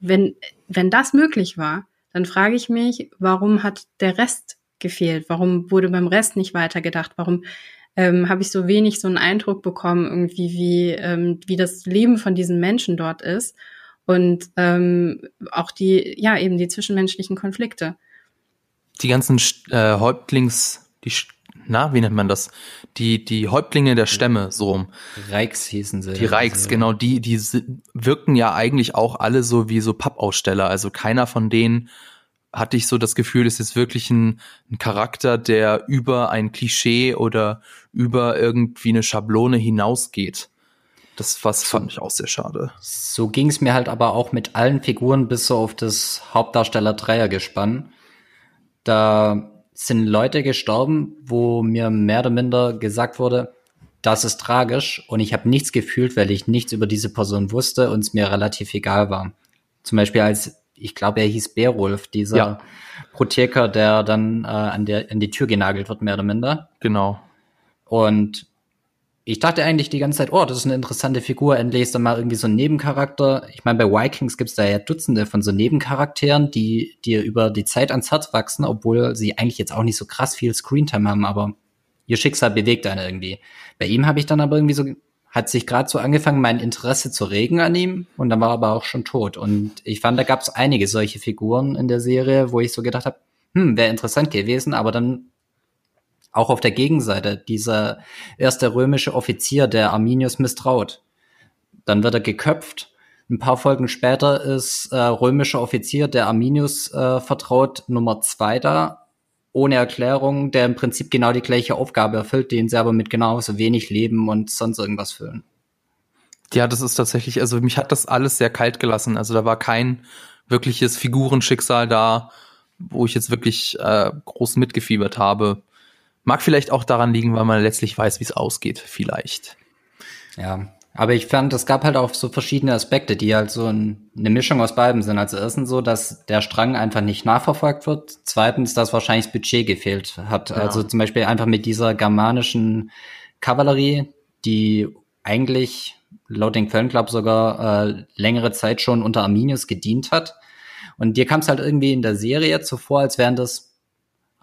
wenn, wenn das möglich war, dann frage ich mich, warum hat der Rest gefehlt? Warum wurde beim Rest nicht weitergedacht? Warum ähm, habe ich so wenig so einen Eindruck bekommen, irgendwie, wie, ähm, wie das Leben von diesen Menschen dort ist und ähm, auch die, ja, eben die zwischenmenschlichen Konflikte. Die ganzen äh, Häuptlings, die na, wie nennt man das? Die, die Häuptlinge der Stämme, so rum. Reichs hießen sie. Die Reichs, genau, die, die wirken ja eigentlich auch alle so wie so Pappaussteller. Also keiner von denen hatte ich so das Gefühl, es ist wirklich ein, ein Charakter, der über ein Klischee oder über irgendwie eine Schablone hinausgeht. Das was fand ich auch sehr schade. So ging es mir halt aber auch mit allen Figuren bis so auf das Hauptdarsteller Dreiergespann. Da sind Leute gestorben, wo mir mehr oder minder gesagt wurde, das ist tragisch und ich habe nichts gefühlt, weil ich nichts über diese Person wusste und es mir relativ egal war. Zum Beispiel als, ich glaube, er hieß Beowulf, dieser ja. Protheker, der dann äh, an, der, an die Tür genagelt wird, mehr oder minder. Genau. Und ich dachte eigentlich die ganze Zeit, oh, das ist eine interessante Figur, endlich ist da mal irgendwie so ein Nebencharakter. Ich meine, bei Vikings gibt's da ja Dutzende von so Nebencharakteren, die dir über die Zeit ans Herz wachsen, obwohl sie eigentlich jetzt auch nicht so krass viel Screentime haben, aber ihr Schicksal bewegt einen irgendwie. Bei ihm habe ich dann aber irgendwie so, hat sich gerade so angefangen, mein Interesse zu regen an ihm und dann war er aber auch schon tot. Und ich fand, da gab's einige solche Figuren in der Serie, wo ich so gedacht habe, hm, wäre interessant gewesen, aber dann auch auf der Gegenseite, dieser erste römische Offizier, der Arminius misstraut. Dann wird er geköpft. Ein paar Folgen später ist äh, römischer Offizier, der Arminius äh, vertraut, Nummer zwei da, ohne Erklärung, der im Prinzip genau die gleiche Aufgabe erfüllt, den sie aber mit genauso wenig Leben und sonst irgendwas füllen. Ja, das ist tatsächlich, also mich hat das alles sehr kalt gelassen. Also da war kein wirkliches Figurenschicksal da, wo ich jetzt wirklich äh, groß mitgefiebert habe. Mag vielleicht auch daran liegen, weil man letztlich weiß, wie es ausgeht, vielleicht. Ja, aber ich fand, es gab halt auch so verschiedene Aspekte, die halt so ein, eine Mischung aus beiden sind. Also erstens so, dass der Strang einfach nicht nachverfolgt wird. Zweitens, dass wahrscheinlich das Budget gefehlt hat. Ja. Also zum Beispiel einfach mit dieser germanischen Kavallerie, die eigentlich laut den Quellenclub sogar äh, längere Zeit schon unter Arminius gedient hat Und dir kam es halt irgendwie in der Serie zuvor, als wären das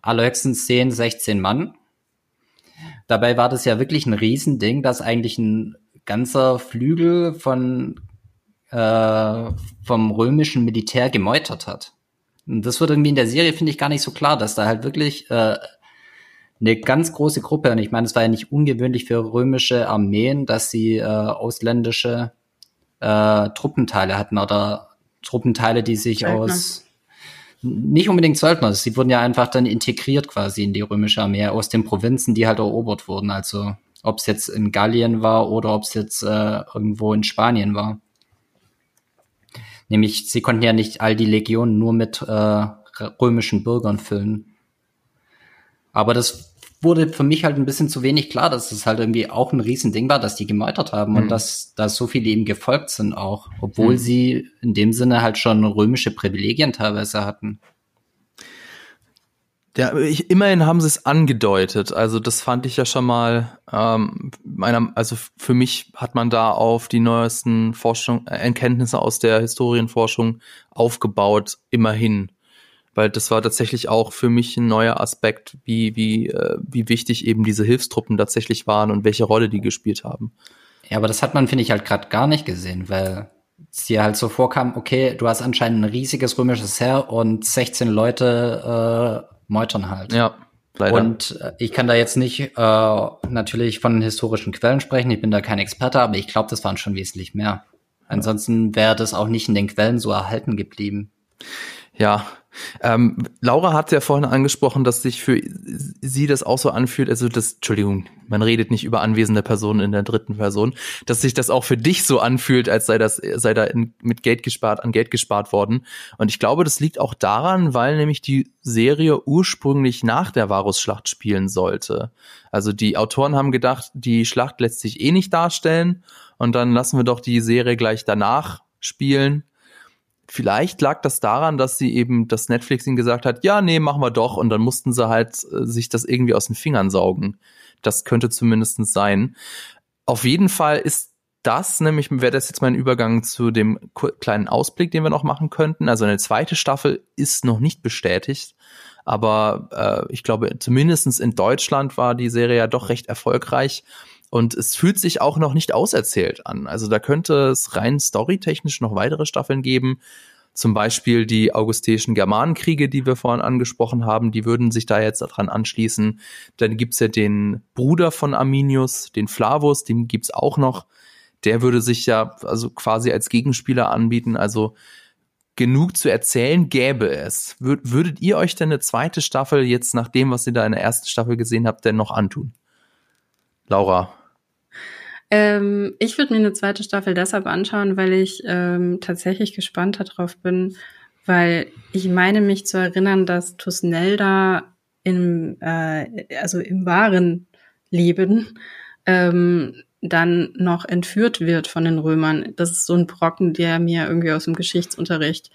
allerhöchstens 10, 16 Mann. Dabei war das ja wirklich ein Riesending, dass eigentlich ein ganzer Flügel von äh, vom römischen Militär gemeutert hat. Und das wird irgendwie in der Serie, finde ich, gar nicht so klar, dass da halt wirklich äh, eine ganz große Gruppe, und ich meine, es war ja nicht ungewöhnlich für römische Armeen, dass sie äh, ausländische äh, Truppenteile hatten oder Truppenteile, die sich Söldner. aus nicht unbedingt Söldner, sie wurden ja einfach dann integriert quasi in die römische Armee aus den Provinzen, die halt erobert wurden. Also ob es jetzt in Gallien war oder ob es jetzt äh, irgendwo in Spanien war. Nämlich, sie konnten ja nicht all die Legionen nur mit äh, römischen Bürgern füllen. Aber das wurde für mich halt ein bisschen zu wenig klar, dass es halt irgendwie auch ein Riesending war, dass die gemeutert haben mhm. und dass da so viele ihm gefolgt sind auch, obwohl mhm. sie in dem Sinne halt schon römische Privilegien teilweise hatten. Ja, ich, immerhin haben sie es angedeutet. Also das fand ich ja schon mal. Ähm, meiner, also für mich hat man da auf die neuesten Forschung, äh, Erkenntnisse aus der Historienforschung aufgebaut. Immerhin, weil das war tatsächlich auch für mich ein neuer Aspekt, wie wie äh, wie wichtig eben diese Hilfstruppen tatsächlich waren und welche Rolle die gespielt haben. Ja, aber das hat man finde ich halt gerade gar nicht gesehen, weil es dir halt so vorkam, okay, du hast anscheinend ein riesiges römisches Heer und 16 Leute äh, meutern halt. Ja. Leider. Und äh, ich kann da jetzt nicht äh, natürlich von historischen Quellen sprechen, ich bin da kein Experte, aber ich glaube, das waren schon wesentlich mehr. Ansonsten wäre das auch nicht in den Quellen so erhalten geblieben. Ja, ähm, Laura hat ja vorhin angesprochen, dass sich für sie das auch so anfühlt, also das, Entschuldigung, man redet nicht über anwesende Personen in der dritten Person, dass sich das auch für dich so anfühlt, als sei das, sei da in, mit Geld gespart, an Geld gespart worden. Und ich glaube, das liegt auch daran, weil nämlich die Serie ursprünglich nach der Varusschlacht spielen sollte. Also die Autoren haben gedacht, die Schlacht lässt sich eh nicht darstellen und dann lassen wir doch die Serie gleich danach spielen vielleicht lag das daran, dass sie eben, dass Netflix ihnen gesagt hat, ja, nee, machen wir doch. Und dann mussten sie halt äh, sich das irgendwie aus den Fingern saugen. Das könnte zumindest sein. Auf jeden Fall ist das, nämlich wäre das jetzt mein Übergang zu dem kleinen Ausblick, den wir noch machen könnten. Also eine zweite Staffel ist noch nicht bestätigt, aber äh, ich glaube, zumindestens in Deutschland war die Serie ja doch recht erfolgreich. Und es fühlt sich auch noch nicht auserzählt an. Also da könnte es rein storytechnisch noch weitere Staffeln geben. Zum Beispiel die augustischen Germanenkriege, die wir vorhin angesprochen haben, die würden sich da jetzt daran anschließen. Dann gibt's ja den Bruder von Arminius, den Flavus, den gibt's auch noch. Der würde sich ja also quasi als Gegenspieler anbieten. Also genug zu erzählen gäbe es. Würdet ihr euch denn eine zweite Staffel jetzt nach dem, was ihr da in der ersten Staffel gesehen habt, denn noch antun? Laura, ähm, ich würde mir eine zweite Staffel deshalb anschauen, weil ich ähm, tatsächlich gespannt darauf bin, weil ich meine mich zu erinnern, dass Tusnelda im, äh, also im wahren Leben ähm, dann noch entführt wird von den Römern. Das ist so ein Brocken, der mir irgendwie aus dem Geschichtsunterricht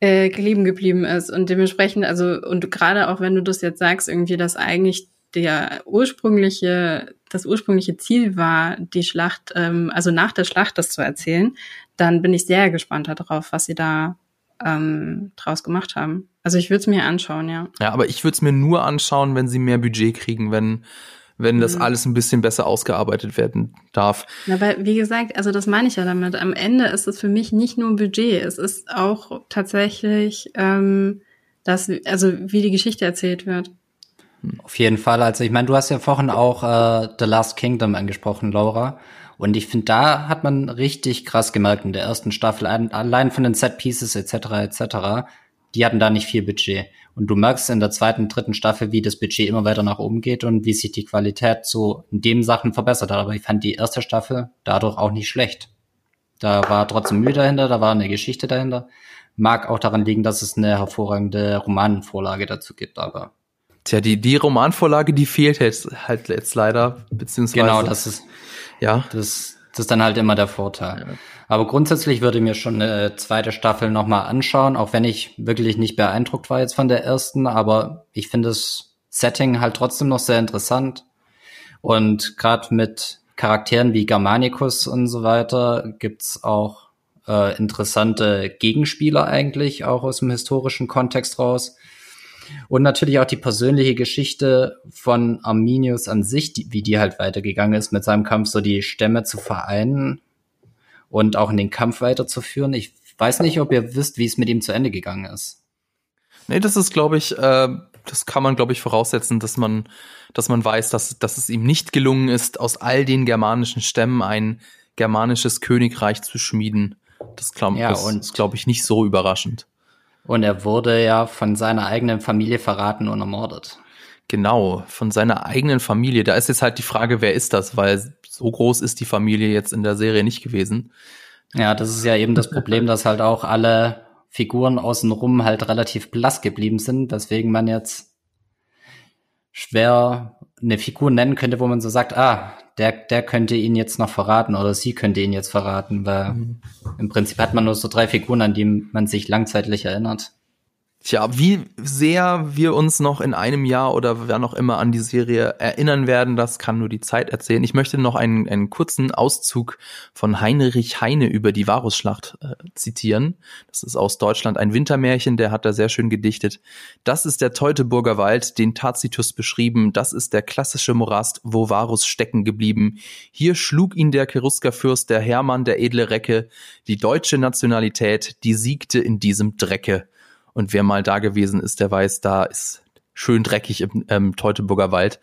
äh, lieben geblieben ist. Und dementsprechend, also, und gerade auch wenn du das jetzt sagst, irgendwie, dass eigentlich der ursprüngliche, das ursprüngliche Ziel war, die Schlacht, ähm, also nach der Schlacht das zu erzählen, dann bin ich sehr gespannt darauf, was sie da ähm, draus gemacht haben. Also ich würde es mir anschauen, ja. Ja, aber ich würde es mir nur anschauen, wenn sie mehr Budget kriegen, wenn wenn das mhm. alles ein bisschen besser ausgearbeitet werden darf. Ja, weil, wie gesagt, also das meine ich ja damit. Am Ende ist es für mich nicht nur Budget, es ist auch tatsächlich ähm, das, also wie die Geschichte erzählt wird. Auf jeden Fall. Also ich meine, du hast ja vorhin auch äh, The Last Kingdom angesprochen, Laura. Und ich finde, da hat man richtig krass gemerkt in der ersten Staffel, allein von den Set Pieces etc. etc. Die hatten da nicht viel Budget. Und du merkst in der zweiten, dritten Staffel, wie das Budget immer weiter nach oben geht und wie sich die Qualität so in dem Sachen verbessert hat. Aber ich fand die erste Staffel dadurch auch nicht schlecht. Da war trotzdem Mühe dahinter, da war eine Geschichte dahinter. Mag auch daran liegen, dass es eine hervorragende Romanvorlage dazu gibt, aber Tja, die, die Romanvorlage, die fehlt jetzt halt jetzt leider, beziehungsweise. Genau, das ist, ja. Das, das ist dann halt immer der Vorteil. Ja. Aber grundsätzlich würde ich mir schon eine zweite Staffel nochmal anschauen, auch wenn ich wirklich nicht beeindruckt war jetzt von der ersten, aber ich finde das Setting halt trotzdem noch sehr interessant. Und gerade mit Charakteren wie Germanicus und so weiter gibt's auch äh, interessante Gegenspieler eigentlich, auch aus dem historischen Kontext raus. Und natürlich auch die persönliche Geschichte von Arminius an sich, die, wie die halt weitergegangen ist, mit seinem Kampf so die Stämme zu vereinen und auch in den Kampf weiterzuführen. Ich weiß nicht, ob ihr wisst, wie es mit ihm zu Ende gegangen ist. Nee, das ist, glaube ich, äh, das kann man, glaube ich, voraussetzen, dass man, dass man weiß, dass, dass es ihm nicht gelungen ist, aus all den germanischen Stämmen ein germanisches Königreich zu schmieden. Das, glaub, ja, das ist, glaube ich, nicht so überraschend. Und er wurde ja von seiner eigenen Familie verraten und ermordet. Genau, von seiner eigenen Familie. Da ist jetzt halt die Frage, wer ist das? Weil so groß ist die Familie jetzt in der Serie nicht gewesen. Ja, das ist ja eben das Problem, dass halt auch alle Figuren außenrum halt relativ blass geblieben sind, weswegen man jetzt schwer eine Figur nennen könnte, wo man so sagt, ah, der, der könnte ihn jetzt noch verraten oder sie könnte ihn jetzt verraten, weil mhm. im Prinzip hat man nur so drei Figuren, an die man sich langzeitlich erinnert. Tja, wie sehr wir uns noch in einem Jahr oder wer noch immer an die Serie erinnern werden, das kann nur die Zeit erzählen. Ich möchte noch einen, einen kurzen Auszug von Heinrich Heine über die Varusschlacht äh, zitieren. Das ist aus Deutschland ein Wintermärchen, der hat da sehr schön gedichtet. Das ist der Teutoburger Wald, den Tacitus beschrieben. Das ist der klassische Morast, wo Varus stecken geblieben. Hier schlug ihn der Cheruskerfürst, der Hermann, der edle Recke. Die deutsche Nationalität, die siegte in diesem Drecke. Und wer mal da gewesen ist, der weiß, da ist schön dreckig im ähm, Teutoburger Wald.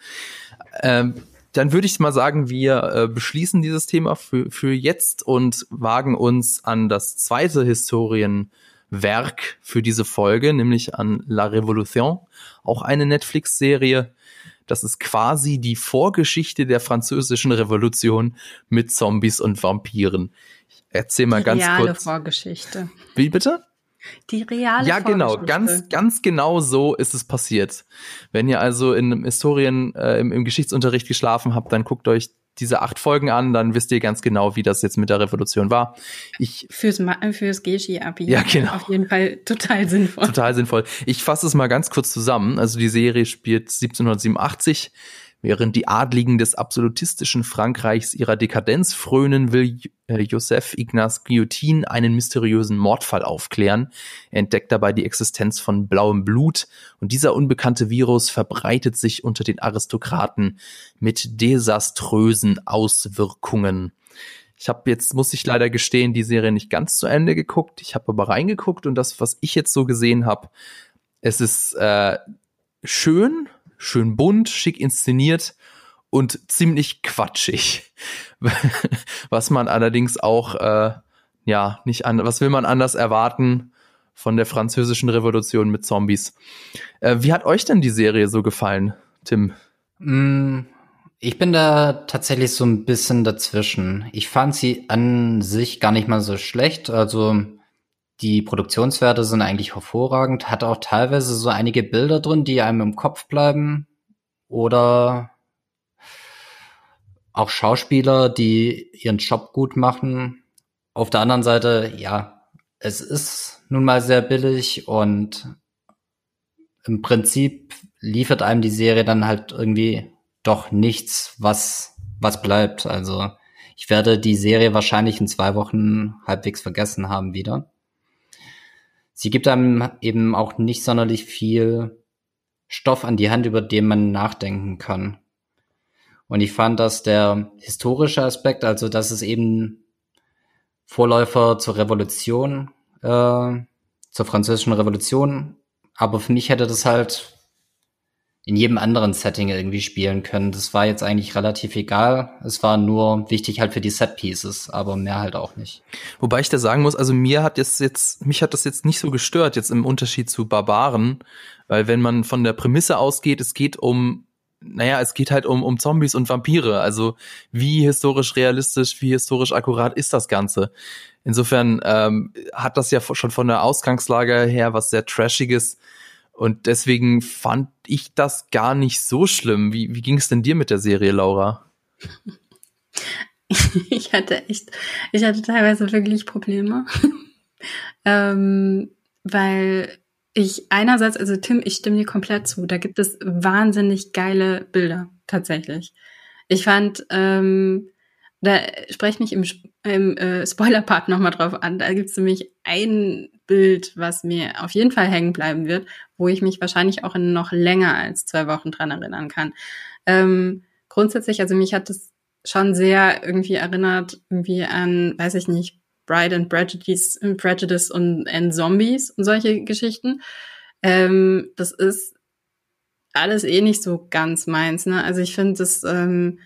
Ähm, dann würde ich mal sagen, wir äh, beschließen dieses Thema für, für jetzt und wagen uns an das zweite Historienwerk für diese Folge, nämlich an La Révolution, auch eine Netflix-Serie. Das ist quasi die Vorgeschichte der französischen Revolution mit Zombies und Vampiren. Ich erzähl mal ganz reale kurz. Vorgeschichte. Wie bitte? Die reale Ja, genau, ganz, ganz genau so ist es passiert. Wenn ihr also in einem Historien, äh, im, im Geschichtsunterricht geschlafen habt, dann guckt euch diese acht Folgen an, dann wisst ihr ganz genau, wie das jetzt mit der Revolution war. Ich fürs fürs Geschi-Abi. Ja, genau. Auf jeden Fall total sinnvoll. Total sinnvoll. Ich fasse es mal ganz kurz zusammen. Also die Serie spielt 1787 Während die Adligen des absolutistischen Frankreichs ihrer Dekadenz frönen, will äh, Joseph Ignace Guillotin einen mysteriösen Mordfall aufklären. Er entdeckt dabei die Existenz von blauem Blut und dieser unbekannte Virus verbreitet sich unter den Aristokraten mit desaströsen Auswirkungen. Ich habe jetzt, muss ich leider gestehen, die Serie nicht ganz zu Ende geguckt. Ich habe aber reingeguckt und das, was ich jetzt so gesehen habe, es ist äh, schön, schön bunt, schick inszeniert und ziemlich quatschig. was man allerdings auch, äh, ja, nicht an, was will man anders erwarten von der französischen Revolution mit Zombies? Äh, wie hat euch denn die Serie so gefallen, Tim? Mm, ich bin da tatsächlich so ein bisschen dazwischen. Ich fand sie an sich gar nicht mal so schlecht. Also die Produktionswerte sind eigentlich hervorragend, hat auch teilweise so einige Bilder drin, die einem im Kopf bleiben. Oder auch Schauspieler, die ihren Job gut machen. Auf der anderen Seite, ja, es ist nun mal sehr billig und im Prinzip liefert einem die Serie dann halt irgendwie doch nichts, was, was bleibt. Also ich werde die Serie wahrscheinlich in zwei Wochen halbwegs vergessen haben wieder sie gibt einem eben auch nicht sonderlich viel Stoff an die Hand, über den man nachdenken kann. Und ich fand, dass der historische Aspekt, also dass es eben Vorläufer zur Revolution, äh, zur französischen Revolution, aber für mich hätte das halt in jedem anderen Setting irgendwie spielen können. Das war jetzt eigentlich relativ egal. Es war nur wichtig halt für die Set Pieces, aber mehr halt auch nicht. Wobei ich da sagen muss, also mir hat jetzt jetzt mich hat das jetzt nicht so gestört jetzt im Unterschied zu Barbaren, weil wenn man von der Prämisse ausgeht, es geht um naja, es geht halt um, um Zombies und Vampire. Also wie historisch realistisch, wie historisch akkurat ist das Ganze? Insofern ähm, hat das ja schon von der Ausgangslage her was sehr Trashiges und deswegen fand ich das gar nicht so schlimm. Wie, wie ging es denn dir mit der Serie, Laura? ich hatte echt, ich hatte teilweise wirklich Probleme. ähm, weil ich einerseits, also Tim, ich stimme dir komplett zu. Da gibt es wahnsinnig geile Bilder, tatsächlich. Ich fand ähm, Da spreche mich im, im äh, Spoiler-Part nochmal drauf an. Da gibt es nämlich ein Bild, was mir auf jeden Fall hängen bleiben wird, wo ich mich wahrscheinlich auch in noch länger als zwei Wochen dran erinnern kann. Ähm, grundsätzlich, also mich hat das schon sehr irgendwie erinnert, irgendwie an, weiß ich nicht, Bride and Prejudice, Prejudice und and Zombies und solche Geschichten. Ähm, das ist alles eh nicht so ganz meins. Ne? Also ich finde das ähm,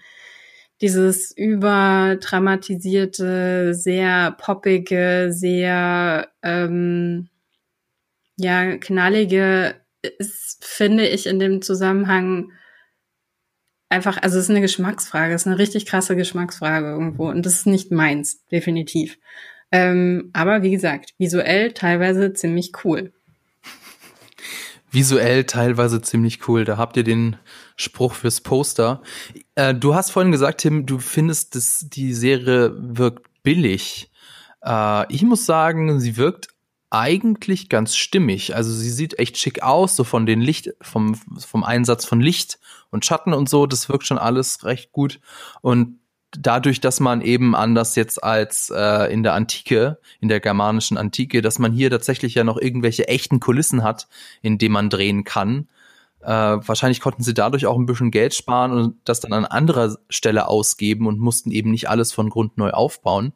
dieses überdramatisierte, sehr poppige, sehr ähm, ja knallige ist, finde ich in dem Zusammenhang einfach, also es ist eine Geschmacksfrage, es ist eine richtig krasse Geschmacksfrage irgendwo und das ist nicht meins, definitiv. Ähm, aber wie gesagt, visuell teilweise ziemlich cool visuell teilweise ziemlich cool. Da habt ihr den Spruch fürs Poster. Äh, du hast vorhin gesagt, Tim, du findest, dass die Serie wirkt billig. Äh, ich muss sagen, sie wirkt eigentlich ganz stimmig. Also sie sieht echt schick aus, so von den Licht, vom, vom Einsatz von Licht und Schatten und so. Das wirkt schon alles recht gut. Und dadurch, dass man eben anders jetzt als äh, in der Antike, in der germanischen Antike, dass man hier tatsächlich ja noch irgendwelche echten Kulissen hat, in denen man drehen kann. Äh, wahrscheinlich konnten sie dadurch auch ein bisschen Geld sparen und das dann an anderer Stelle ausgeben und mussten eben nicht alles von Grund neu aufbauen.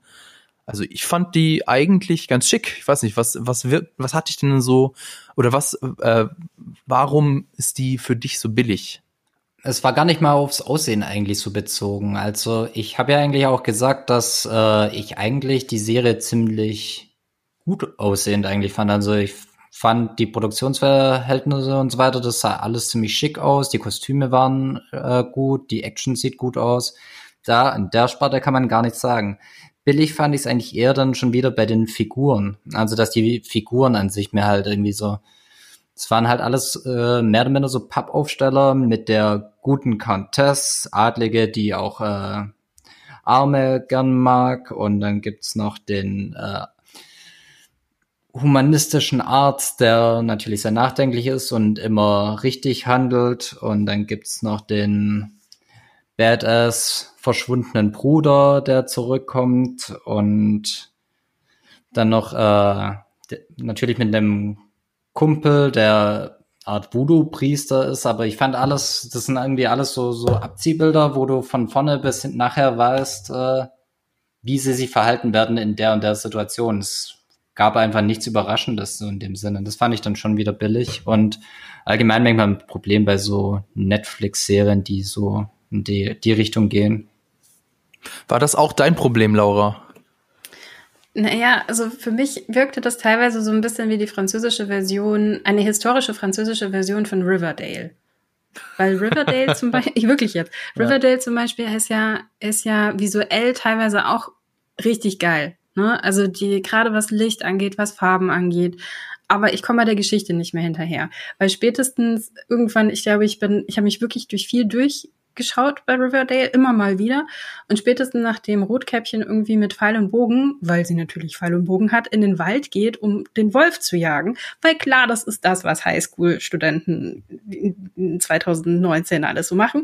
Also ich fand die eigentlich ganz schick. Ich weiß nicht, was was wird, was hatte ich denn so oder was äh, warum ist die für dich so billig? Es war gar nicht mal aufs Aussehen eigentlich so bezogen. Also ich habe ja eigentlich auch gesagt, dass äh, ich eigentlich die Serie ziemlich gut aussehend eigentlich fand. Also ich fand die Produktionsverhältnisse und so weiter, das sah alles ziemlich schick aus. Die Kostüme waren äh, gut, die Action sieht gut aus. Da in der Sparte kann man gar nichts sagen. Billig fand ich es eigentlich eher dann schon wieder bei den Figuren. Also dass die Figuren an sich mir halt irgendwie so es waren halt alles äh, mehr oder minder so Pappaufsteller mit der guten Countess, Adlige, die auch äh, Arme gern mag. Und dann gibt's noch den äh, humanistischen Arzt, der natürlich sehr nachdenklich ist und immer richtig handelt. Und dann gibt's noch den Badass verschwundenen Bruder, der zurückkommt. Und dann noch äh, natürlich mit einem Kumpel, der Art Voodoo-Priester ist, aber ich fand alles, das sind irgendwie alles so, so Abziehbilder, wo du von vorne bis hinten nachher weißt, äh, wie sie sich verhalten werden in der und der Situation. Es gab einfach nichts Überraschendes so in dem Sinne. Das fand ich dann schon wieder billig und allgemein manchmal ein Problem bei so Netflix-Serien, die so in die, die Richtung gehen. War das auch dein Problem, Laura? Naja, also für mich wirkte das teilweise so ein bisschen wie die französische Version, eine historische französische Version von Riverdale. Weil Riverdale zum Beispiel, ich wirklich jetzt, Riverdale ja. zum Beispiel ist ja, ist ja visuell teilweise auch richtig geil. Ne? Also die, gerade was Licht angeht, was Farben angeht. Aber ich komme bei der Geschichte nicht mehr hinterher. Weil spätestens irgendwann, ich glaube, ich bin, ich habe mich wirklich durch viel durch geschaut bei Riverdale, immer mal wieder. Und spätestens nachdem Rotkäppchen irgendwie mit Pfeil und Bogen, weil sie natürlich Pfeil und Bogen hat, in den Wald geht, um den Wolf zu jagen, weil klar, das ist das, was Highschool-Studenten 2019 alles so machen,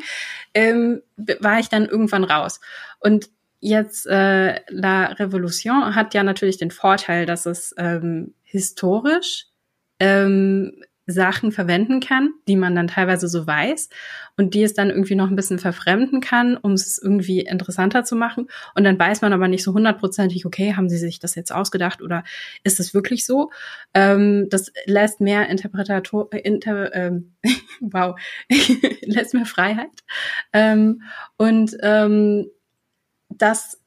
ähm, war ich dann irgendwann raus. Und jetzt äh, La Revolution hat ja natürlich den Vorteil, dass es ähm, historisch ähm, Sachen verwenden kann, die man dann teilweise so weiß und die es dann irgendwie noch ein bisschen verfremden kann, um es irgendwie interessanter zu machen. Und dann weiß man aber nicht so hundertprozentig, okay, haben sie sich das jetzt ausgedacht oder ist es wirklich so? Ähm, das lässt mehr Interpretator, inter, ähm, wow, lässt mehr Freiheit. Ähm, und ähm, das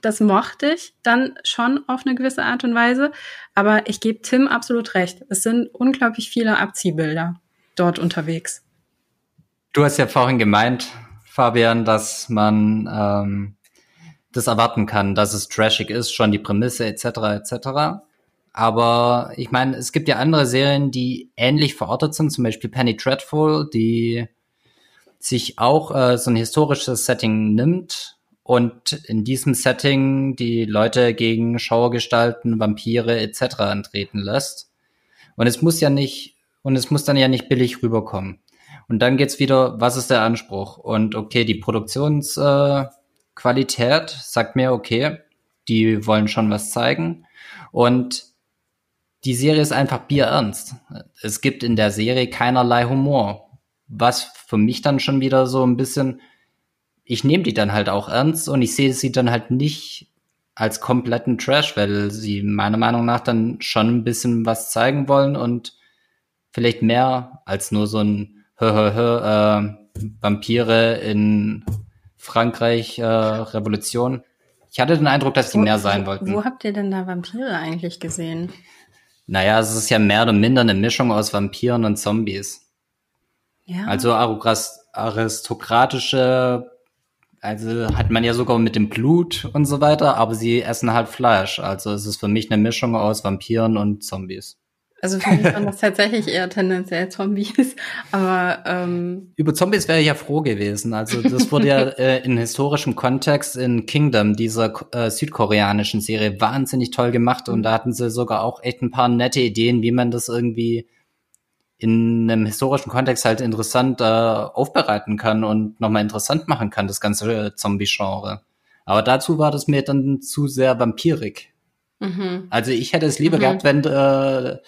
das mochte ich dann schon auf eine gewisse Art und Weise. Aber ich gebe Tim absolut recht. Es sind unglaublich viele Abziehbilder dort unterwegs. Du hast ja vorhin gemeint, Fabian, dass man ähm, das erwarten kann, dass es trashig ist, schon die Prämisse etc. etc. Aber ich meine, es gibt ja andere Serien, die ähnlich verortet sind, zum Beispiel Penny Dreadful, die sich auch äh, so ein historisches Setting nimmt und in diesem Setting die Leute gegen Schauergestalten, Vampire etc. antreten lässt. Und es muss ja nicht, und es muss dann ja nicht billig rüberkommen. Und dann geht's wieder, was ist der Anspruch? Und okay, die Produktionsgeschichte Qualität sagt mir, okay, die wollen schon was zeigen. Und die Serie ist einfach bierernst. Es gibt in der Serie keinerlei Humor. Was für mich dann schon wieder so ein bisschen, ich nehme die dann halt auch ernst und ich sehe sie dann halt nicht als kompletten Trash, weil sie meiner Meinung nach dann schon ein bisschen was zeigen wollen und vielleicht mehr als nur so ein hö, hö, hö, äh, Vampire in Frankreich äh, Revolution. Ich hatte den Eindruck, dass sie mehr sein wollten. Wo habt ihr denn da Vampire eigentlich gesehen? Naja, es ist ja mehr oder minder eine Mischung aus Vampiren und Zombies. Ja. Also aristokratische also hat man ja sogar mit dem Blut und so weiter, aber sie essen halt Fleisch. Also es ist für mich eine Mischung aus Vampiren und Zombies. Also für mich waren das tatsächlich eher tendenziell Zombies, aber ähm über Zombies wäre ich ja froh gewesen. Also das wurde ja äh, in historischem Kontext in Kingdom, dieser äh, südkoreanischen Serie, wahnsinnig toll gemacht und da hatten sie sogar auch echt ein paar nette Ideen, wie man das irgendwie in einem historischen Kontext halt interessant äh, aufbereiten kann und nochmal interessant machen kann, das ganze Zombie-Genre. Aber dazu war das mir dann zu sehr vampirig. Mhm. Also ich hätte es lieber mhm. gehabt, wenn, äh,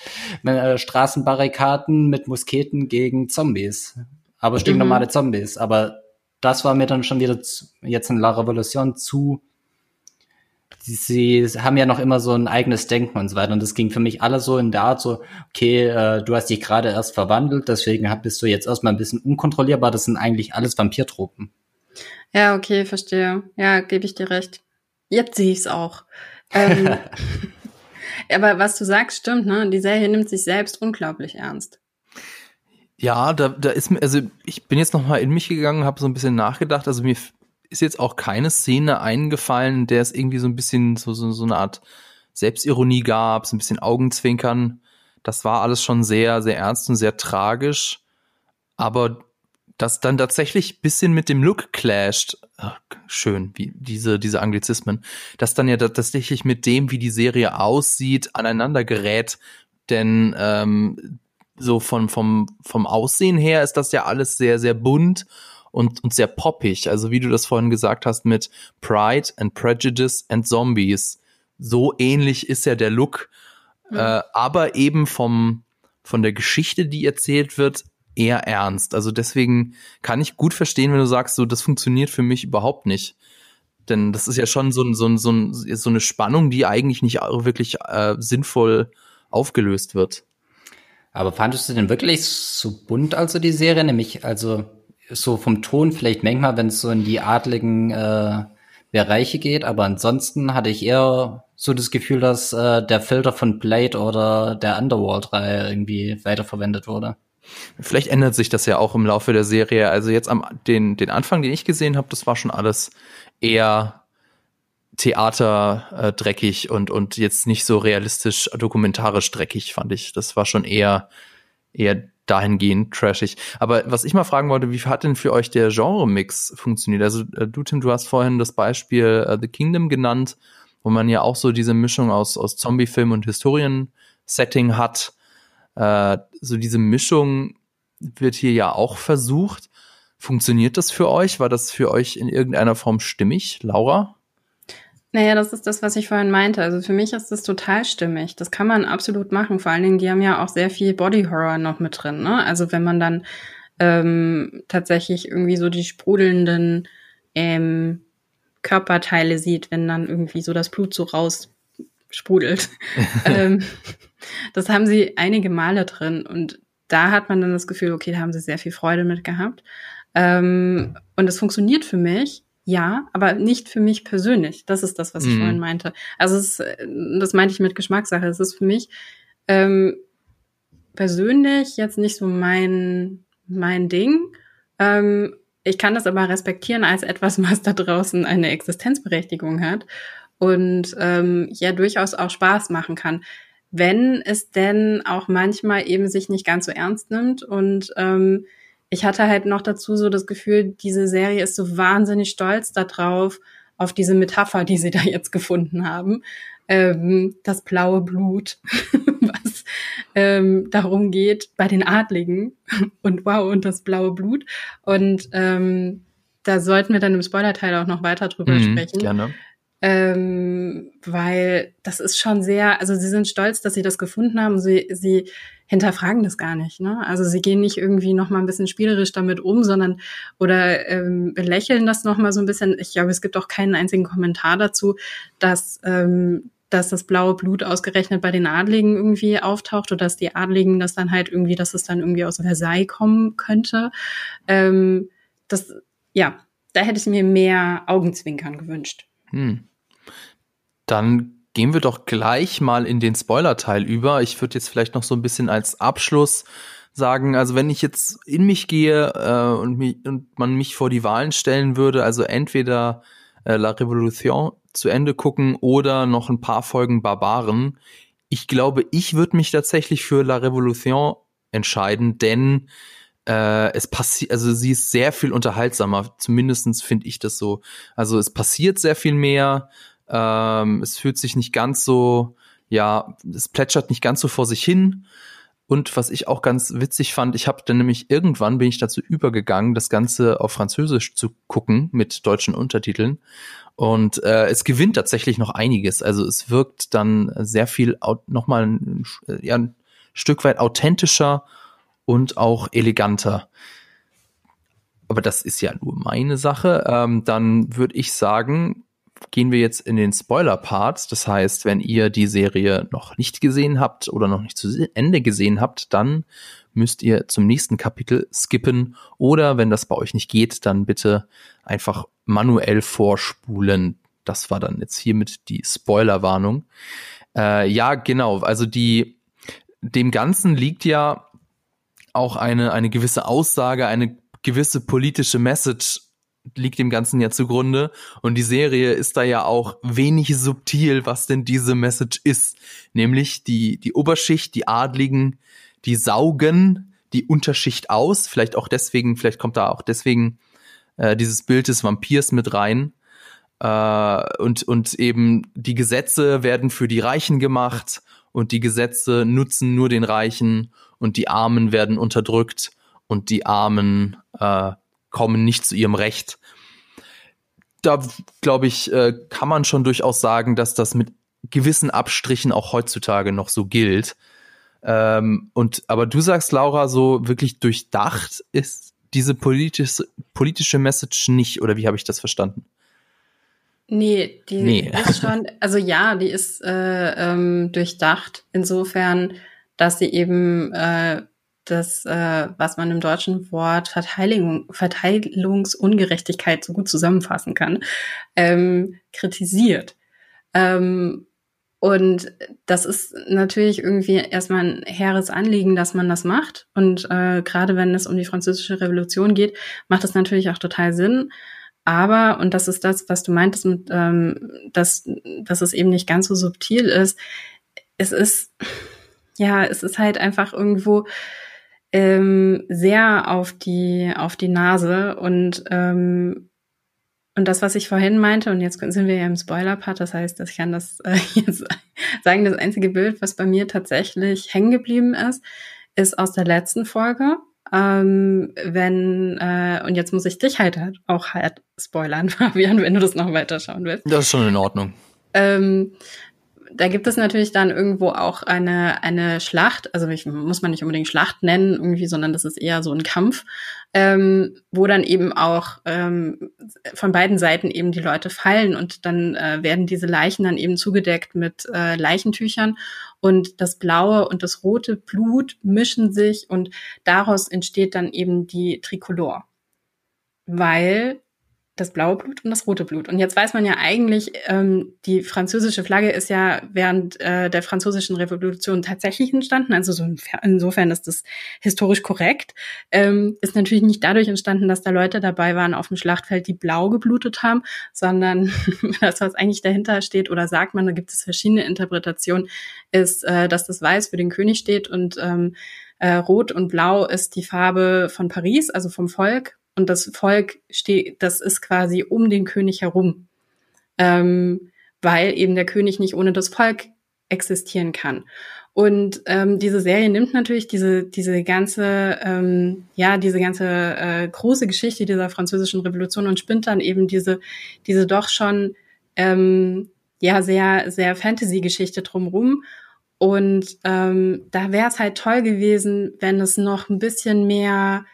wenn äh, Straßenbarrikaden mit Musketen gegen Zombies. Aber stinknormale mhm. Zombies. Aber das war mir dann schon wieder zu, jetzt in La Revolution zu sie haben ja noch immer so ein eigenes Denken und so weiter. Und das ging für mich alles so in der Art so, okay, äh, du hast dich gerade erst verwandelt, deswegen bist du jetzt erstmal ein bisschen unkontrollierbar. Das sind eigentlich alles Vampirtropen. Ja, okay, verstehe. Ja, gebe ich dir recht. Jetzt sehe ich es auch. Ähm, aber was du sagst, stimmt, ne? Die Serie nimmt sich selbst unglaublich ernst. Ja, da, da ist mir, also ich bin jetzt noch mal in mich gegangen, habe so ein bisschen nachgedacht. Also mir ist jetzt auch keine Szene eingefallen, der es irgendwie so ein bisschen so, so, so eine Art Selbstironie gab, so ein bisschen Augenzwinkern. Das war alles schon sehr, sehr ernst und sehr tragisch. Aber das dann tatsächlich bisschen mit dem Look clasht. Ach, schön, wie diese, diese Anglizismen. Das dann ja tatsächlich mit dem, wie die Serie aussieht, aneinander gerät. Denn ähm, so von, vom, vom Aussehen her ist das ja alles sehr, sehr bunt und, und sehr poppig. Also wie du das vorhin gesagt hast mit Pride and Prejudice and Zombies. So ähnlich ist ja der Look, mhm. äh, aber eben vom, von der Geschichte, die erzählt wird, eher ernst. Also deswegen kann ich gut verstehen, wenn du sagst, so, das funktioniert für mich überhaupt nicht. Denn das ist ja schon so, so, so, so eine Spannung, die eigentlich nicht wirklich äh, sinnvoll aufgelöst wird. Aber fandest du denn wirklich so bunt, also die Serie? Nämlich, also so vom Ton vielleicht manchmal, wenn es so in die adligen äh, Bereiche geht, aber ansonsten hatte ich eher so das Gefühl, dass äh, der Filter von Blade oder der Underworld-Reihe irgendwie weiterverwendet wurde. Vielleicht ändert sich das ja auch im Laufe der Serie. Also jetzt am den, den Anfang, den ich gesehen habe, das war schon alles eher Theater äh, dreckig und, und jetzt nicht so realistisch dokumentarisch dreckig, fand ich. Das war schon eher, eher dahingehend trashig. Aber was ich mal fragen wollte, wie hat denn für euch der Genre-Mix funktioniert? Also äh, du, Tim, du hast vorhin das Beispiel uh, The Kingdom genannt, wo man ja auch so diese Mischung aus, aus Zombie-Film und Historien-Setting hat. Äh, so diese Mischung wird hier ja auch versucht. Funktioniert das für euch? War das für euch in irgendeiner Form stimmig, Laura? Naja, das ist das, was ich vorhin meinte. Also für mich ist das total stimmig. Das kann man absolut machen. Vor allen Dingen, die haben ja auch sehr viel Body Horror noch mit drin. Ne? Also wenn man dann ähm, tatsächlich irgendwie so die sprudelnden ähm, Körperteile sieht, wenn dann irgendwie so das Blut so raus sprudelt. ähm, das haben sie einige Male drin und da hat man dann das Gefühl, okay, da haben sie sehr viel Freude mit gehabt. Ähm, und es funktioniert für mich, ja, aber nicht für mich persönlich. Das ist das, was ich mhm. vorhin meinte. Also es, das meinte ich mit Geschmackssache. Es ist für mich ähm, persönlich jetzt nicht so mein mein Ding. Ähm, ich kann das aber respektieren als etwas, was da draußen eine Existenzberechtigung hat und ähm, ja durchaus auch Spaß machen kann, wenn es denn auch manchmal eben sich nicht ganz so ernst nimmt und ähm, ich hatte halt noch dazu so das Gefühl, diese Serie ist so wahnsinnig stolz darauf, auf diese Metapher, die sie da jetzt gefunden haben. Ähm, das blaue Blut, was ähm, darum geht bei den Adligen und wow, und das blaue Blut. Und ähm, da sollten wir dann im Spoilerteil auch noch weiter drüber mhm, sprechen. Gerne. Ähm, weil das ist schon sehr, also sie sind stolz, dass sie das gefunden haben. Sie, sie hinterfragen das gar nicht. Ne? Also sie gehen nicht irgendwie noch mal ein bisschen spielerisch damit um, sondern oder ähm, belächeln das noch mal so ein bisschen. Ich glaube, es gibt auch keinen einzigen Kommentar dazu, dass ähm, dass das blaue Blut ausgerechnet bei den Adligen irgendwie auftaucht oder dass die Adligen das dann halt irgendwie, dass es dann irgendwie aus Versailles kommen könnte. Ähm, das, ja, da hätte ich mir mehr Augenzwinkern gewünscht. Hm. Dann gehen wir doch gleich mal in den Spoiler-Teil über. Ich würde jetzt vielleicht noch so ein bisschen als Abschluss sagen, also wenn ich jetzt in mich gehe äh, und, mich, und man mich vor die Wahlen stellen würde, also entweder äh, La Revolution zu Ende gucken oder noch ein paar Folgen Barbaren. Ich glaube, ich würde mich tatsächlich für La Revolution entscheiden, denn äh, es passiert, also sie ist sehr viel unterhaltsamer, zumindestens finde ich das so. Also es passiert sehr viel mehr, ähm, es fühlt sich nicht ganz so, ja, es plätschert nicht ganz so vor sich hin. Und was ich auch ganz witzig fand, ich habe dann nämlich irgendwann bin ich dazu übergegangen, das Ganze auf Französisch zu gucken mit deutschen Untertiteln. Und äh, es gewinnt tatsächlich noch einiges. Also es wirkt dann sehr viel nochmal ein, ja, ein Stück weit authentischer und auch eleganter. Aber das ist ja nur meine Sache. Ähm, dann würde ich sagen, gehen wir jetzt in den Spoiler-Part. Das heißt, wenn ihr die Serie noch nicht gesehen habt oder noch nicht zu Ende gesehen habt, dann müsst ihr zum nächsten Kapitel skippen oder wenn das bei euch nicht geht, dann bitte einfach manuell vorspulen. Das war dann jetzt hiermit die Spoilerwarnung. Äh, ja, genau. Also die dem Ganzen liegt ja auch eine eine gewisse Aussage, eine gewisse politische Message liegt dem Ganzen ja zugrunde. Und die Serie ist da ja auch wenig subtil, was denn diese Message ist. Nämlich die, die Oberschicht, die Adligen, die saugen die Unterschicht aus. Vielleicht auch deswegen, vielleicht kommt da auch deswegen äh, dieses Bild des Vampirs mit rein. Äh, und, und eben die Gesetze werden für die Reichen gemacht und die Gesetze nutzen nur den Reichen und die Armen werden unterdrückt und die Armen äh, kommen nicht zu ihrem Recht. Da, glaube ich, äh, kann man schon durchaus sagen, dass das mit gewissen Abstrichen auch heutzutage noch so gilt. Ähm, und aber du sagst, Laura, so wirklich durchdacht ist diese politische, politische Message nicht, oder wie habe ich das verstanden? Nee, die nee. ist schon, also ja, die ist äh, ähm, durchdacht, insofern, dass sie eben äh, das, äh, was man im deutschen Wort Verteilung, Verteilungsungerechtigkeit so gut zusammenfassen kann, ähm, kritisiert. Ähm, und das ist natürlich irgendwie erstmal ein hehres Anliegen, dass man das macht. Und äh, gerade wenn es um die französische Revolution geht, macht es natürlich auch total Sinn. Aber, und das ist das, was du meintest, mit, ähm, dass, dass es eben nicht ganz so subtil ist, es ist, ja, es ist halt einfach irgendwo ähm, sehr auf die, auf die Nase und ähm, und das, was ich vorhin meinte, und jetzt sind wir ja im Spoiler-Part, das heißt, ich kann das äh, jetzt sagen, das einzige Bild, was bei mir tatsächlich hängen geblieben ist, ist aus der letzten Folge. Ähm, wenn, äh, und jetzt muss ich dich halt, halt auch halt spoilern, Fabian, wenn du das noch weiterschauen willst. Das ist schon in Ordnung. Ähm, da gibt es natürlich dann irgendwo auch eine, eine Schlacht, also ich, muss man nicht unbedingt Schlacht nennen irgendwie, sondern das ist eher so ein Kampf, ähm, wo dann eben auch ähm, von beiden Seiten eben die Leute fallen und dann äh, werden diese Leichen dann eben zugedeckt mit äh, Leichentüchern und das blaue und das rote Blut mischen sich und daraus entsteht dann eben die Tricolor. Weil das blaue Blut und das rote Blut. Und jetzt weiß man ja eigentlich, ähm, die französische Flagge ist ja während äh, der französischen Revolution tatsächlich entstanden. Also so insofern ist das historisch korrekt. Ähm, ist natürlich nicht dadurch entstanden, dass da Leute dabei waren auf dem Schlachtfeld, die blau geblutet haben, sondern das, was eigentlich dahinter steht oder sagt man, da gibt es verschiedene Interpretationen, ist, äh, dass das Weiß für den König steht und ähm, äh, Rot und Blau ist die Farbe von Paris, also vom Volk und das Volk steht, das ist quasi um den König herum, ähm, weil eben der König nicht ohne das Volk existieren kann. Und ähm, diese Serie nimmt natürlich diese diese ganze ähm, ja diese ganze äh, große Geschichte dieser französischen Revolution und spinnt dann eben diese diese doch schon ähm, ja sehr sehr Fantasy-Geschichte drumrum. Und ähm, da wäre es halt toll gewesen, wenn es noch ein bisschen mehr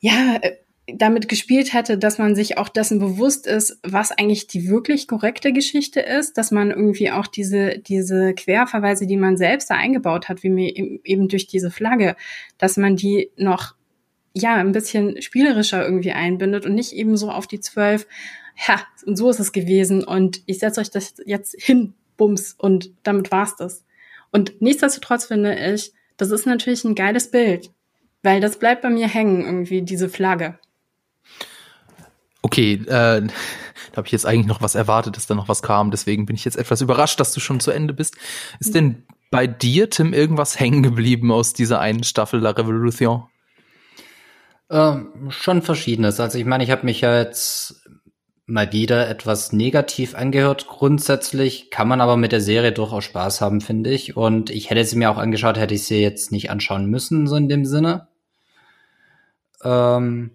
ja äh, damit gespielt hätte, dass man sich auch dessen bewusst ist, was eigentlich die wirklich korrekte Geschichte ist, dass man irgendwie auch diese, diese Querverweise, die man selbst da eingebaut hat, wie mir eben durch diese Flagge, dass man die noch, ja, ein bisschen spielerischer irgendwie einbindet und nicht eben so auf die zwölf, ja, und so ist es gewesen und ich setze euch das jetzt hin, bums, und damit war's das. Und nichtsdestotrotz finde ich, das ist natürlich ein geiles Bild, weil das bleibt bei mir hängen, irgendwie, diese Flagge. Okay, äh, da habe ich jetzt eigentlich noch was erwartet, dass da noch was kam. Deswegen bin ich jetzt etwas überrascht, dass du schon zu Ende bist. Ist denn bei dir, Tim, irgendwas hängen geblieben aus dieser einen Staffel La Revolution? Ähm, schon verschiedenes. Also ich meine, ich habe mich ja jetzt mal wieder etwas negativ angehört. Grundsätzlich kann man aber mit der Serie durchaus Spaß haben, finde ich. Und ich hätte sie mir auch angeschaut, hätte ich sie jetzt nicht anschauen müssen, so in dem Sinne. Ähm,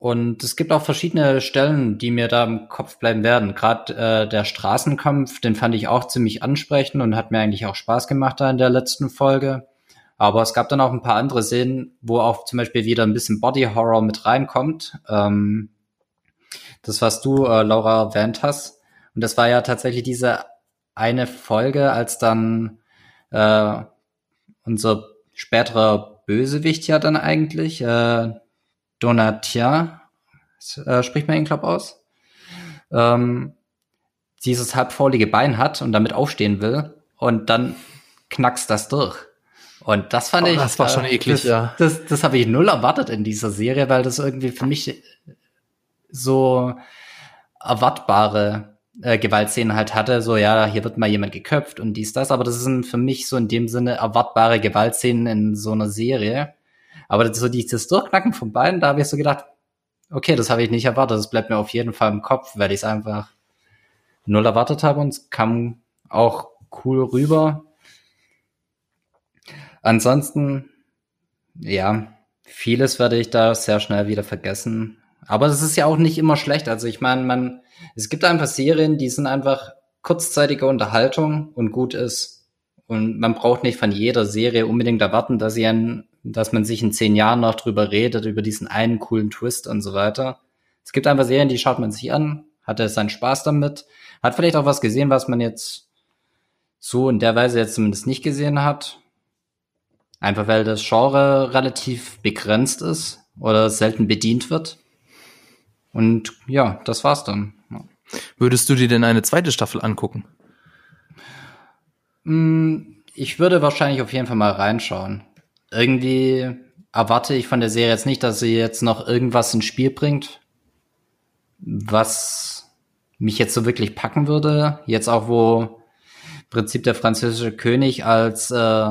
und es gibt auch verschiedene Stellen, die mir da im Kopf bleiben werden. Gerade äh, der Straßenkampf, den fand ich auch ziemlich ansprechend und hat mir eigentlich auch Spaß gemacht da in der letzten Folge. Aber es gab dann auch ein paar andere Szenen, wo auch zum Beispiel wieder ein bisschen Body Horror mit reinkommt. Ähm, das, was du, äh, Laura, erwähnt hast. Und das war ja tatsächlich diese eine Folge, als dann äh, unser späterer Bösewicht ja dann eigentlich, äh, Donatien, äh, spricht man ihn, glaube aus, ähm, dieses halbfaulige Bein hat und damit aufstehen will und dann knackst das durch. Und das fand oh, ich. Das war schon äh, eklig, das, ja. Das, das habe ich null erwartet in dieser Serie, weil das irgendwie für mich so erwartbare äh, Gewaltszenen halt hatte. So, ja, hier wird mal jemand geköpft und dies, das. Aber das sind für mich so in dem Sinne erwartbare Gewaltszenen in so einer Serie. Aber so dieses Durchknacken von beiden, da habe ich so gedacht, okay, das habe ich nicht erwartet. Das bleibt mir auf jeden Fall im Kopf, weil ich es einfach null erwartet habe und es kam auch cool rüber. Ansonsten, ja, vieles werde ich da sehr schnell wieder vergessen. Aber es ist ja auch nicht immer schlecht. Also ich meine, man, es gibt einfach Serien, die sind einfach kurzzeitige Unterhaltung und gut ist. Und man braucht nicht von jeder Serie unbedingt erwarten, dass sie einen dass man sich in zehn Jahren noch drüber redet, über diesen einen coolen Twist und so weiter. Es gibt einfach Serien, die schaut man sich an, hat er seinen Spaß damit, hat vielleicht auch was gesehen, was man jetzt so in der Weise jetzt zumindest nicht gesehen hat. Einfach weil das Genre relativ begrenzt ist oder selten bedient wird. Und ja, das war's dann. Würdest du dir denn eine zweite Staffel angucken? Hm, ich würde wahrscheinlich auf jeden Fall mal reinschauen irgendwie erwarte ich von der Serie jetzt nicht, dass sie jetzt noch irgendwas ins Spiel bringt, was mich jetzt so wirklich packen würde. Jetzt auch, wo im Prinzip der französische König als äh,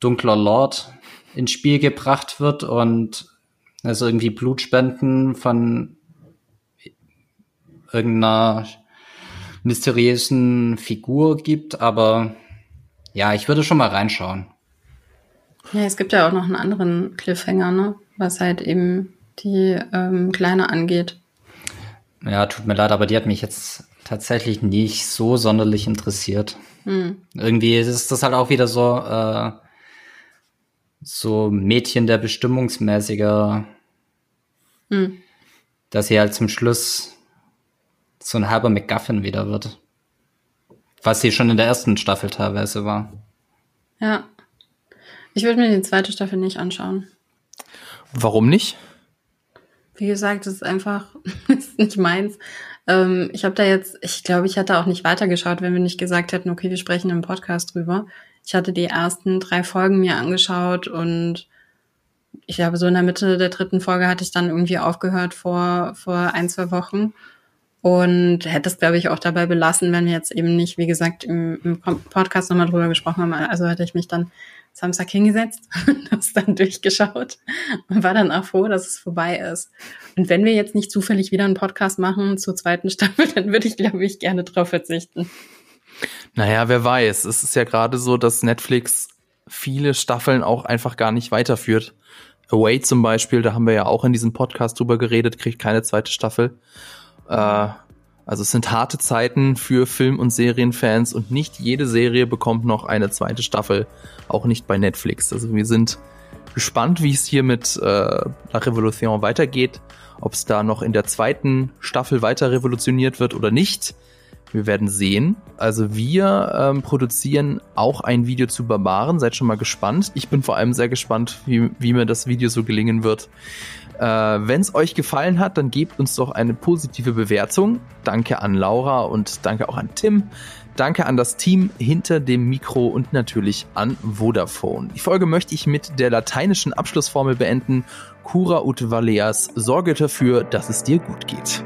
dunkler Lord ins Spiel gebracht wird und es irgendwie Blutspenden von irgendeiner mysteriösen Figur gibt, aber ja, ich würde schon mal reinschauen. Ja, es gibt ja auch noch einen anderen Cliffhanger, ne? Was halt eben die ähm, Kleine angeht. Ja, tut mir leid, aber die hat mich jetzt tatsächlich nicht so sonderlich interessiert. Hm. Irgendwie ist das halt auch wieder so, äh, so Mädchen der bestimmungsmäßiger, hm. dass sie halt zum Schluss so ein halber McGuffin wieder wird. Was sie schon in der ersten Staffel teilweise war. Ja. Ich würde mir die zweite Staffel nicht anschauen. Warum nicht? Wie gesagt, es ist einfach ist nicht meins. Ähm, ich habe da jetzt, ich glaube, ich hätte auch nicht weitergeschaut, wenn wir nicht gesagt hätten, okay, wir sprechen im Podcast drüber. Ich hatte die ersten drei Folgen mir angeschaut und ich glaube, so in der Mitte der dritten Folge hatte ich dann irgendwie aufgehört vor, vor ein, zwei Wochen. Und hätte es, glaube ich, auch dabei belassen, wenn wir jetzt eben nicht, wie gesagt, im, im Podcast nochmal drüber gesprochen haben. Also hätte ich mich dann Samstag hingesetzt und das dann durchgeschaut und war dann auch froh, dass es vorbei ist. Und wenn wir jetzt nicht zufällig wieder einen Podcast machen zur zweiten Staffel, dann würde ich, glaube ich, gerne drauf verzichten. Naja, wer weiß. Es ist ja gerade so, dass Netflix viele Staffeln auch einfach gar nicht weiterführt. Away zum Beispiel, da haben wir ja auch in diesem Podcast drüber geredet, kriegt keine zweite Staffel. Äh, also es sind harte Zeiten für Film- und Serienfans und nicht jede Serie bekommt noch eine zweite Staffel, auch nicht bei Netflix. Also wir sind gespannt, wie es hier mit äh, La Revolution weitergeht, ob es da noch in der zweiten Staffel weiter revolutioniert wird oder nicht. Wir werden sehen. Also wir ähm, produzieren auch ein Video zu Barbaren. Seid schon mal gespannt. Ich bin vor allem sehr gespannt, wie, wie mir das Video so gelingen wird. Äh, Wenn es euch gefallen hat, dann gebt uns doch eine positive Bewertung. Danke an Laura und danke auch an Tim. Danke an das Team hinter dem Mikro und natürlich an Vodafone. Die Folge möchte ich mit der lateinischen Abschlussformel beenden. Cura ut valeas, sorge dafür, dass es dir gut geht.